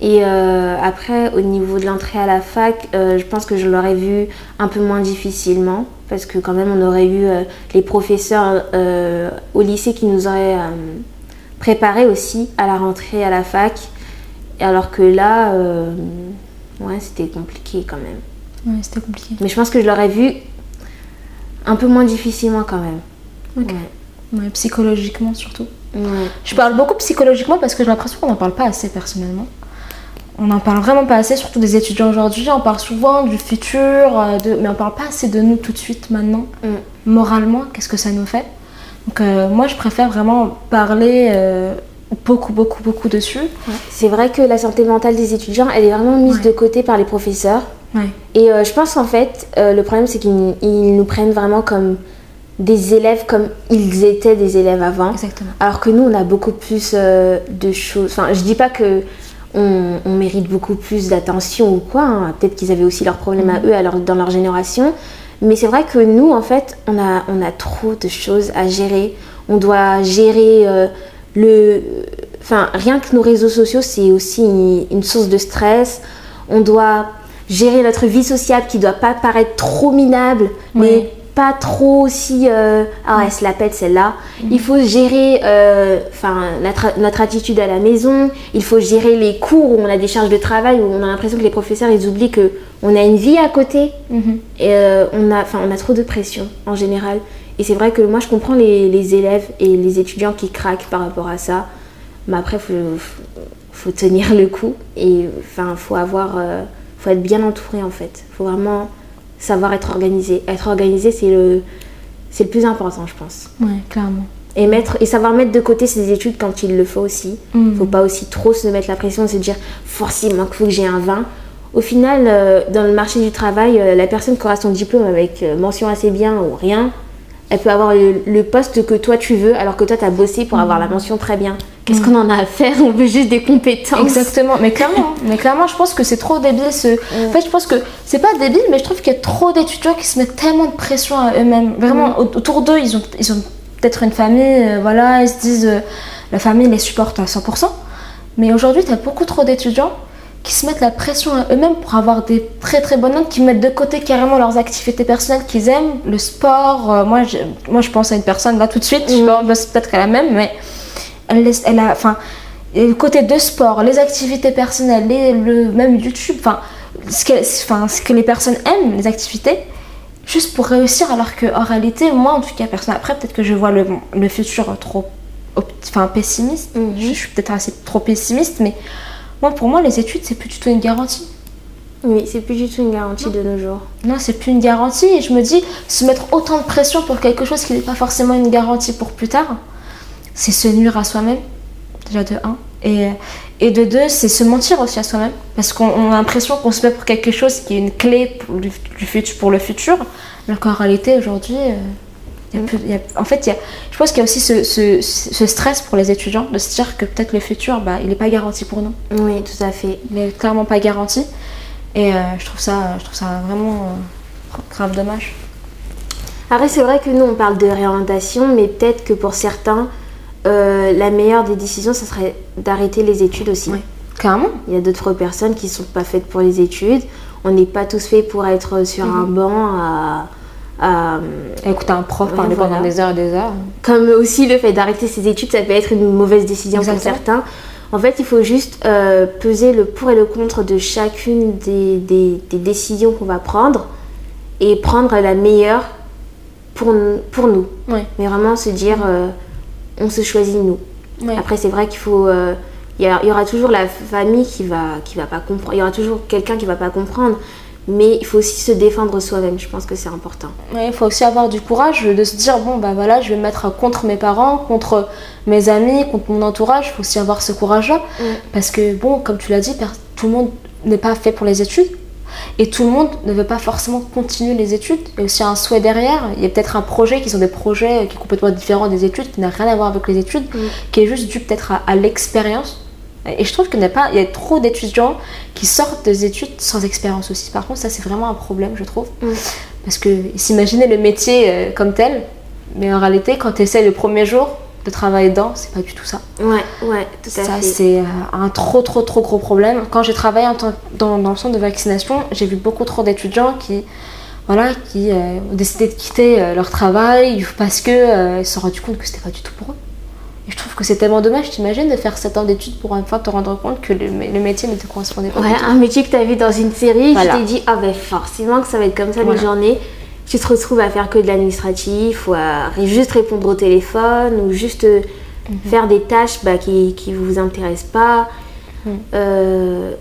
Et euh, après, au niveau de l'entrée à la fac, euh, je pense que je l'aurais vu un peu moins difficilement parce que quand même on aurait eu euh, les professeurs au lycée qui nous auraient préparé aussi à la rentrée à la fac. Alors que là, ouais, c'était compliqué quand même. Ouais, c'était compliqué. Mais je pense que je l'aurais vu un peu moins difficilement quand même. Ouais, psychologiquement surtout. Ouais. Je parle beaucoup psychologiquement parce que j'ai l'impression qu'on n'en parle pas assez personnellement. On n'en parle vraiment pas assez, surtout des étudiants aujourd'hui. On parle souvent du futur, euh, de... mais on parle pas assez de nous tout de suite maintenant. Mm. Moralement, qu'est-ce que ça nous fait? Donc euh, moi, je préfère vraiment parler euh, beaucoup, beaucoup, beaucoup dessus. C'est vrai que la santé mentale des étudiants, elle est vraiment mise Ouais. de côté par les professeurs. Ouais. Et euh, je pense qu'en fait, euh, le problème, c'est qu'ils ils nous prennent vraiment comme des élèves, comme ils étaient des élèves avant. Exactement. Alors que nous, on a beaucoup plus euh, de choses. Enfin, je dis pas que on, on mérite beaucoup plus d'attention ou quoi. hein. Peut-être qu'ils avaient aussi leurs problèmes à eux à leur- dans leur génération. Mais c'est vrai que nous, en fait, on a, on a trop de choses à gérer. On doit gérer euh, le. Enfin, rien que nos réseaux sociaux, c'est aussi une, une source de stress. On doit gérer notre vie sociale qui doit pas paraître trop minable, mais Ouais. Pas trop aussi. euh, ah, elle se la pète celle-là. Il faut gérer euh, enfin, notre, notre attitude à la maison. Il faut gérer les cours où on a des charges de travail, où on a l'impression que les professeurs ils oublient que on a une vie à côté. Mhm. Et euh, on, a, enfin, on a trop de pression en général. Et c'est vrai que moi je comprends les, les élèves et les étudiants qui craquent par rapport à ça. Mais après, faut, faut tenir le coup. Et enfin, faut avoir. faut être bien entouré en fait. faut vraiment savoir être organisé. Être organisé, c'est le, c'est le plus important, je pense. Ouais, clairement. Et, mettre, et savoir mettre de côté ses études quand il le faut aussi. Mhm. Faut pas aussi trop se mettre la pression et se dire forcément qu'il faut que j'ai un 20. Au final, euh, dans le marché du travail, euh, la personne qui aura son diplôme avec euh, mention assez bien ou rien, elle peut avoir le, le poste que toi tu veux, alors que toi tu as bossé pour avoir la mention très bien. Qu'est-ce qu'on en a à faire? On veut juste des compétences. Exactement, mais clairement, (laughs) mais clairement, je pense que c'est trop débile. Ce... En fait, je pense que c'est pas débile, mais je trouve qu'il y a trop d'étudiants qui se mettent tellement de pression à eux-mêmes. Vraiment, au- autour d'eux, ils ont, ils ont peut-être une famille, euh, voilà, ils se disent euh, la famille les supporte à 100%. Mais aujourd'hui, tu as beaucoup trop d'étudiants qui se mettent la pression à eux-mêmes pour avoir des très très bonnes notes, qui mettent de côté carrément leurs activités personnelles qu'ils aiment, le sport. euh, moi, je, moi, je pense à une personne là tout de suite, je pas, peut-être qu'elle a même, mais elle, laisse, elle a, enfin, côté de sport, les activités personnelles, les- le, même YouTube, enfin ce, que, enfin, ce que les personnes aiment, les activités, juste pour réussir, alors qu'en réalité, moi en tout cas, personne. Après, peut-être que je vois le, le futur trop enfin, pessimiste, Mhm. je suis peut-être assez trop pessimiste, mais moi pour moi, les études, c'est plus du tout une garantie. Oui, c'est plus du tout une garantie de nos jours. Non, c'est plus une garantie. Et je me dis, se mettre autant de pression pour quelque chose qui n'est pas forcément une garantie pour plus tard, c'est se nuire à soi-même, déjà de un. Et, et de deux, c'est se mentir aussi à soi-même. Parce qu'on on a l'impression qu'on se met pour quelque chose qui est une clé pour le, du futur, pour le futur. Alors qu'en réalité, aujourd'hui, euh, en fait, y a- je pense qu'il y a aussi ce, ce- ce stress pour les étudiants de se dire que peut-être le futur, bah, il n'est pas garanti pour nous. Oui, tout à fait. Il n'est clairement pas garanti. Et euh, je, trouve ça, je trouve ça vraiment euh, grave dommage. Après, c'est vrai que nous, on parle de réorientation, mais peut-être que pour certains, euh, la meilleure des décisions, ce serait d'arrêter les études aussi. Oui. Clairement. Il y a d'autres personnes qui sont pas faites pour les études. On n'est pas tous faits pour être sur un banc à, à- Écouter un prof Ouais, parler voilà. pendant des heures et des heures. Comme aussi le fait d'arrêter ses études, ça peut être une mauvaise décision pour certains. En fait, il faut juste euh, peser le pour et le contre de chacune des, des- des décisions qu'on va prendre et prendre la meilleure pour, nous- pour nous. Oui. Mais vraiment se dire, euh, on se choisit nous. Ouais. Après, c'est vrai qu'il faut. euh, Il y, aura toujours la famille qui va, qui va pas comprendre. Il y aura toujours quelqu'un qui va pas comprendre. Mais il faut aussi se défendre soi-même. Je pense que c'est important. Ouais, Il faut aussi avoir du courage de se dire bon bah voilà je vais me mettre contre mes parents, contre mes amis, contre mon entourage. Il faut aussi avoir ce courage-là Mm. parce que bon comme tu l'as dit, tout le monde n'est pas fait pour les études et tout le monde ne veut pas forcément continuer les études. Il y a aussi un souhait derrière. Il y a peut-être un projet qui sont des projets qui sont complètement différents des études, qui n'a rien à voir avec les études, Mm. qui est juste dû peut-être à, à l'expérience. Et je trouve qu'il n'y a pas, il y a trop d'étudiants qui sortent des études sans expérience aussi. Par contre, ça c'est vraiment un problème, je trouve. Mm. Parce que s'imaginer le métier euh, comme tel, mais en réalité, quand tu essaies le premier jour de travailler dedans, c'est pas du tout ça. Ouais, ouais, tout à Ça, fait. c'est euh, un trop, trop, trop gros problème. Quand j'ai travaillé en tant- dans, dans le centre de vaccination, j'ai vu beaucoup trop d'étudiants qui, voilà, qui euh, ont décidé de quitter euh, leur travail parce que euh, se sont rendus compte que c'était pas du tout pour eux. Et je trouve que c'est tellement dommage, t'imagines, de faire 7 ans d'études pour enfin te rendre compte que le, le métier ne te correspondait pas. Ouais, un métier que tu as vu dans une série, Voilà. tu t'es dit, ah ben forcément que ça va être comme ça Voilà. les journées. Tu te retrouves à faire que de l'administratif ou à juste répondre au téléphone ou juste euh, Mhm. faire des tâches bah, qui ne vous intéressent pas. Mhm. Euh,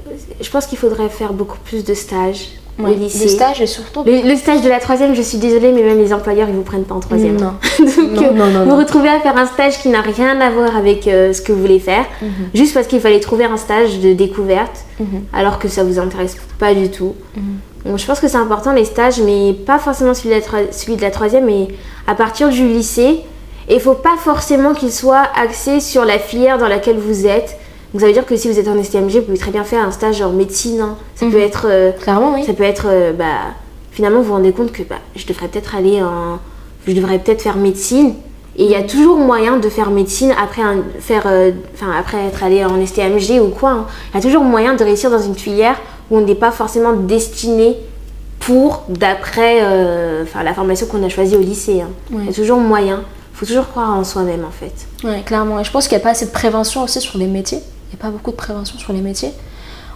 je pense qu'il faudrait faire beaucoup plus de stages Ouais, au lycée. Les stages et surtout. Le, le stage de la troisième, je suis désolée, mais même les employeurs, ils vous prennent pas en troisième. Non. (laughs) Donc, Non, euh, non, non, vous retrouvez à faire un stage qui n'a rien à voir avec euh, ce que vous voulez faire, Mhm. juste parce qu'il fallait trouver un stage de découverte, alors que ça vous intéresse pas du tout. Mhm. Je pense que c'est important les stages, mais pas forcément celui de la, troi- celui de la troisième, mais à partir du lycée. Et il faut pas forcément qu'il soit axé sur la filière dans laquelle vous êtes. Donc ça veut dire que si vous êtes en STMG, vous pouvez très bien faire un stage en médecine. hein. Ça Mhm. peut être euh, Clairement, oui. ça peut être, euh, bah, finalement, vous vous rendez compte que bah, je devrais peut-être aller en. Je devrais peut-être faire médecine. Et il y a toujours moyen de faire médecine après, un- faire, euh, enfin, après être allé en STMG ou quoi. hein. Il y a toujours moyen de réussir dans une filière où on n'est pas forcément destiné pour, d'après euh, enfin, la formation qu'on a choisie au lycée. hein. Il y a toujours moyen. Il faut toujours croire en soi-même, en fait. Ouais, clairement. Et je pense qu'il n'y a pas assez de prévention aussi sur les métiers. Il n'y a pas beaucoup de prévention sur les métiers.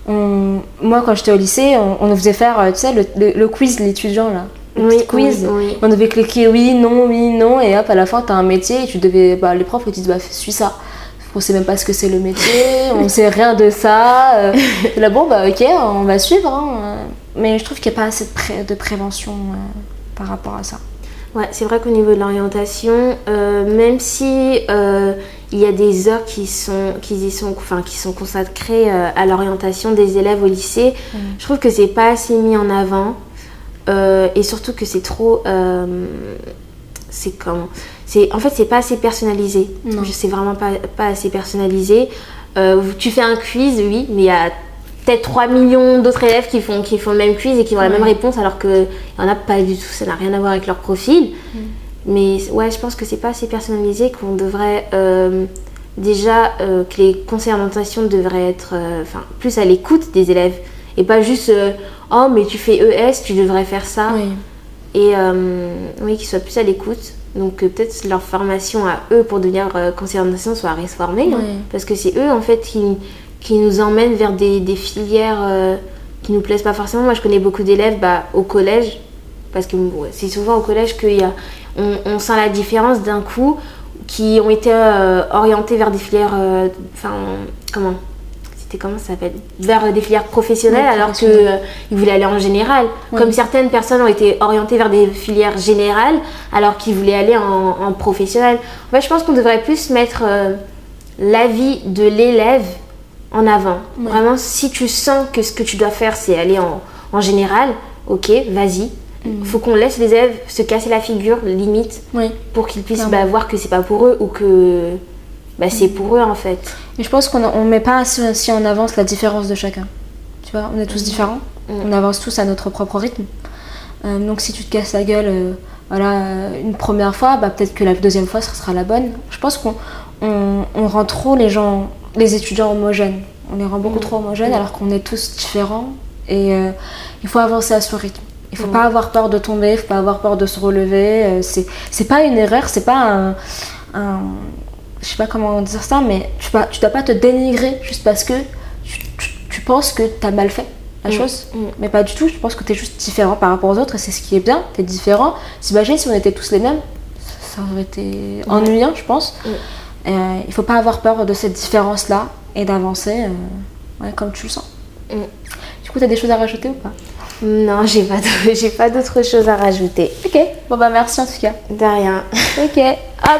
On- Moi, quand j'étais au lycée, on, on nous faisait faire, euh, tu sais, le, le- le quiz de l'étudiant, là. Le Oui, quiz. oui, oui. On devait cliquer oui, non, oui, non. Et hop, à la fin, tu as un métier et tu devais. Bah, les profs ils disent, bah, suis ça. On sait même pas ce que c'est le métier, on sait rien de ça. euh. Là, bon, bah, ok, on va suivre. hein. Mais je trouve qu'il n'y a pas assez de, pré- de prévention euh, par rapport à ça. Ouais, c'est vrai qu'au niveau de l'orientation, euh, même si il y a des heures qui sont, qui y sont, enfin, qui sont consacrées à l'orientation des élèves au lycée, je trouve que c'est pas assez mis en avant et surtout que c'est trop, c'est comment, en fait, c'est pas assez personnalisé. Non. Je sais vraiment pas, pas assez personnalisé. Euh, tu fais un quiz, oui, mais il y a peut-être 3 millions d'autres élèves qui font, qui font le même quiz et qui ont la même réponse alors qu'il n'y en a pas du tout, ça n'a rien à voir avec leur profil. Mais ouais, je pense que c'est pas assez personnalisé, qu'on devrait euh, déjà euh, que les conseils d'orientation devraient être enfin, plus à l'écoute des élèves et pas juste oh mais tu fais ES, tu devrais faire ça. Oui. et oui, qu'ils soient plus à l'écoute. Donc euh, peut-être leur formation à eux pour devenir euh, conseillers d'orientation soit réformée, hein. Parce que c'est eux en fait qui, qui nous emmènent vers des, des filières euh, qui nous plaisent pas forcément. Moi je connais beaucoup d'élèves bah, au collège, parce que ouais, c'est souvent au collège qu'on on sent la différence d'un coup, qui ont été euh, orientés vers des filières, euh, enfin comment c'était comment ça s'appelle vers des filières professionnelles alors qu'ils professionnelles. voulaient aller en général. Oui. Comme certaines personnes ont été orientées vers des filières générales alors qu'ils voulaient aller en, en professionnel. En fait, je pense qu'on devrait plus mettre euh, l'avis de l'élève en avant. Vraiment, si tu sens que ce que tu dois faire, c'est aller en, en général, ok, vas-y. Mm. Faut qu'on laisse les élèves se casser la figure, limite, Oui. pour qu'ils puissent bah, voir que c'est pas pour eux ou que bah, c'est pour eux en fait. Je pense qu'on ne met pas assez en avance la différence de chacun. Tu vois, on est tous différents. Mm. On avance tous à notre propre rythme. Euh, donc si tu te casses la gueule euh, voilà, euh, une première fois, bah, peut-être que la deuxième fois, ça sera la bonne. Je pense qu'on on, on rend trop les gens, les étudiants homogènes. On les rend beaucoup Mm. trop homogènes alors qu'on est tous différents. Et euh, il faut avancer à son rythme. Il faut Mm. pas avoir peur de tomber, il faut pas avoir peur de se relever. C'est c'est pas une erreur, c'est pas un, un- je sais pas comment dire ça, mais tu ne tu dois pas te dénigrer juste parce que tu, tu- tu penses que tu as mal fait la Mm. chose. Mm. Mais pas du tout, je pense que tu es juste différent par rapport aux autres et c'est ce qui est bien, tu es différent. T'imagines si on était tous les mêmes, ça aurait été ennuyant, je pense. Mm. Euh, il faut pas avoir peur de cette différence-là et d'avancer euh, ouais, comme tu le sens. Du coup, tu as des choses à rajouter ou pas? Non, j'ai pas (laughs) j'ai pas d'autre chose à rajouter. Ok, bon bah merci en tout cas. De rien. Ok,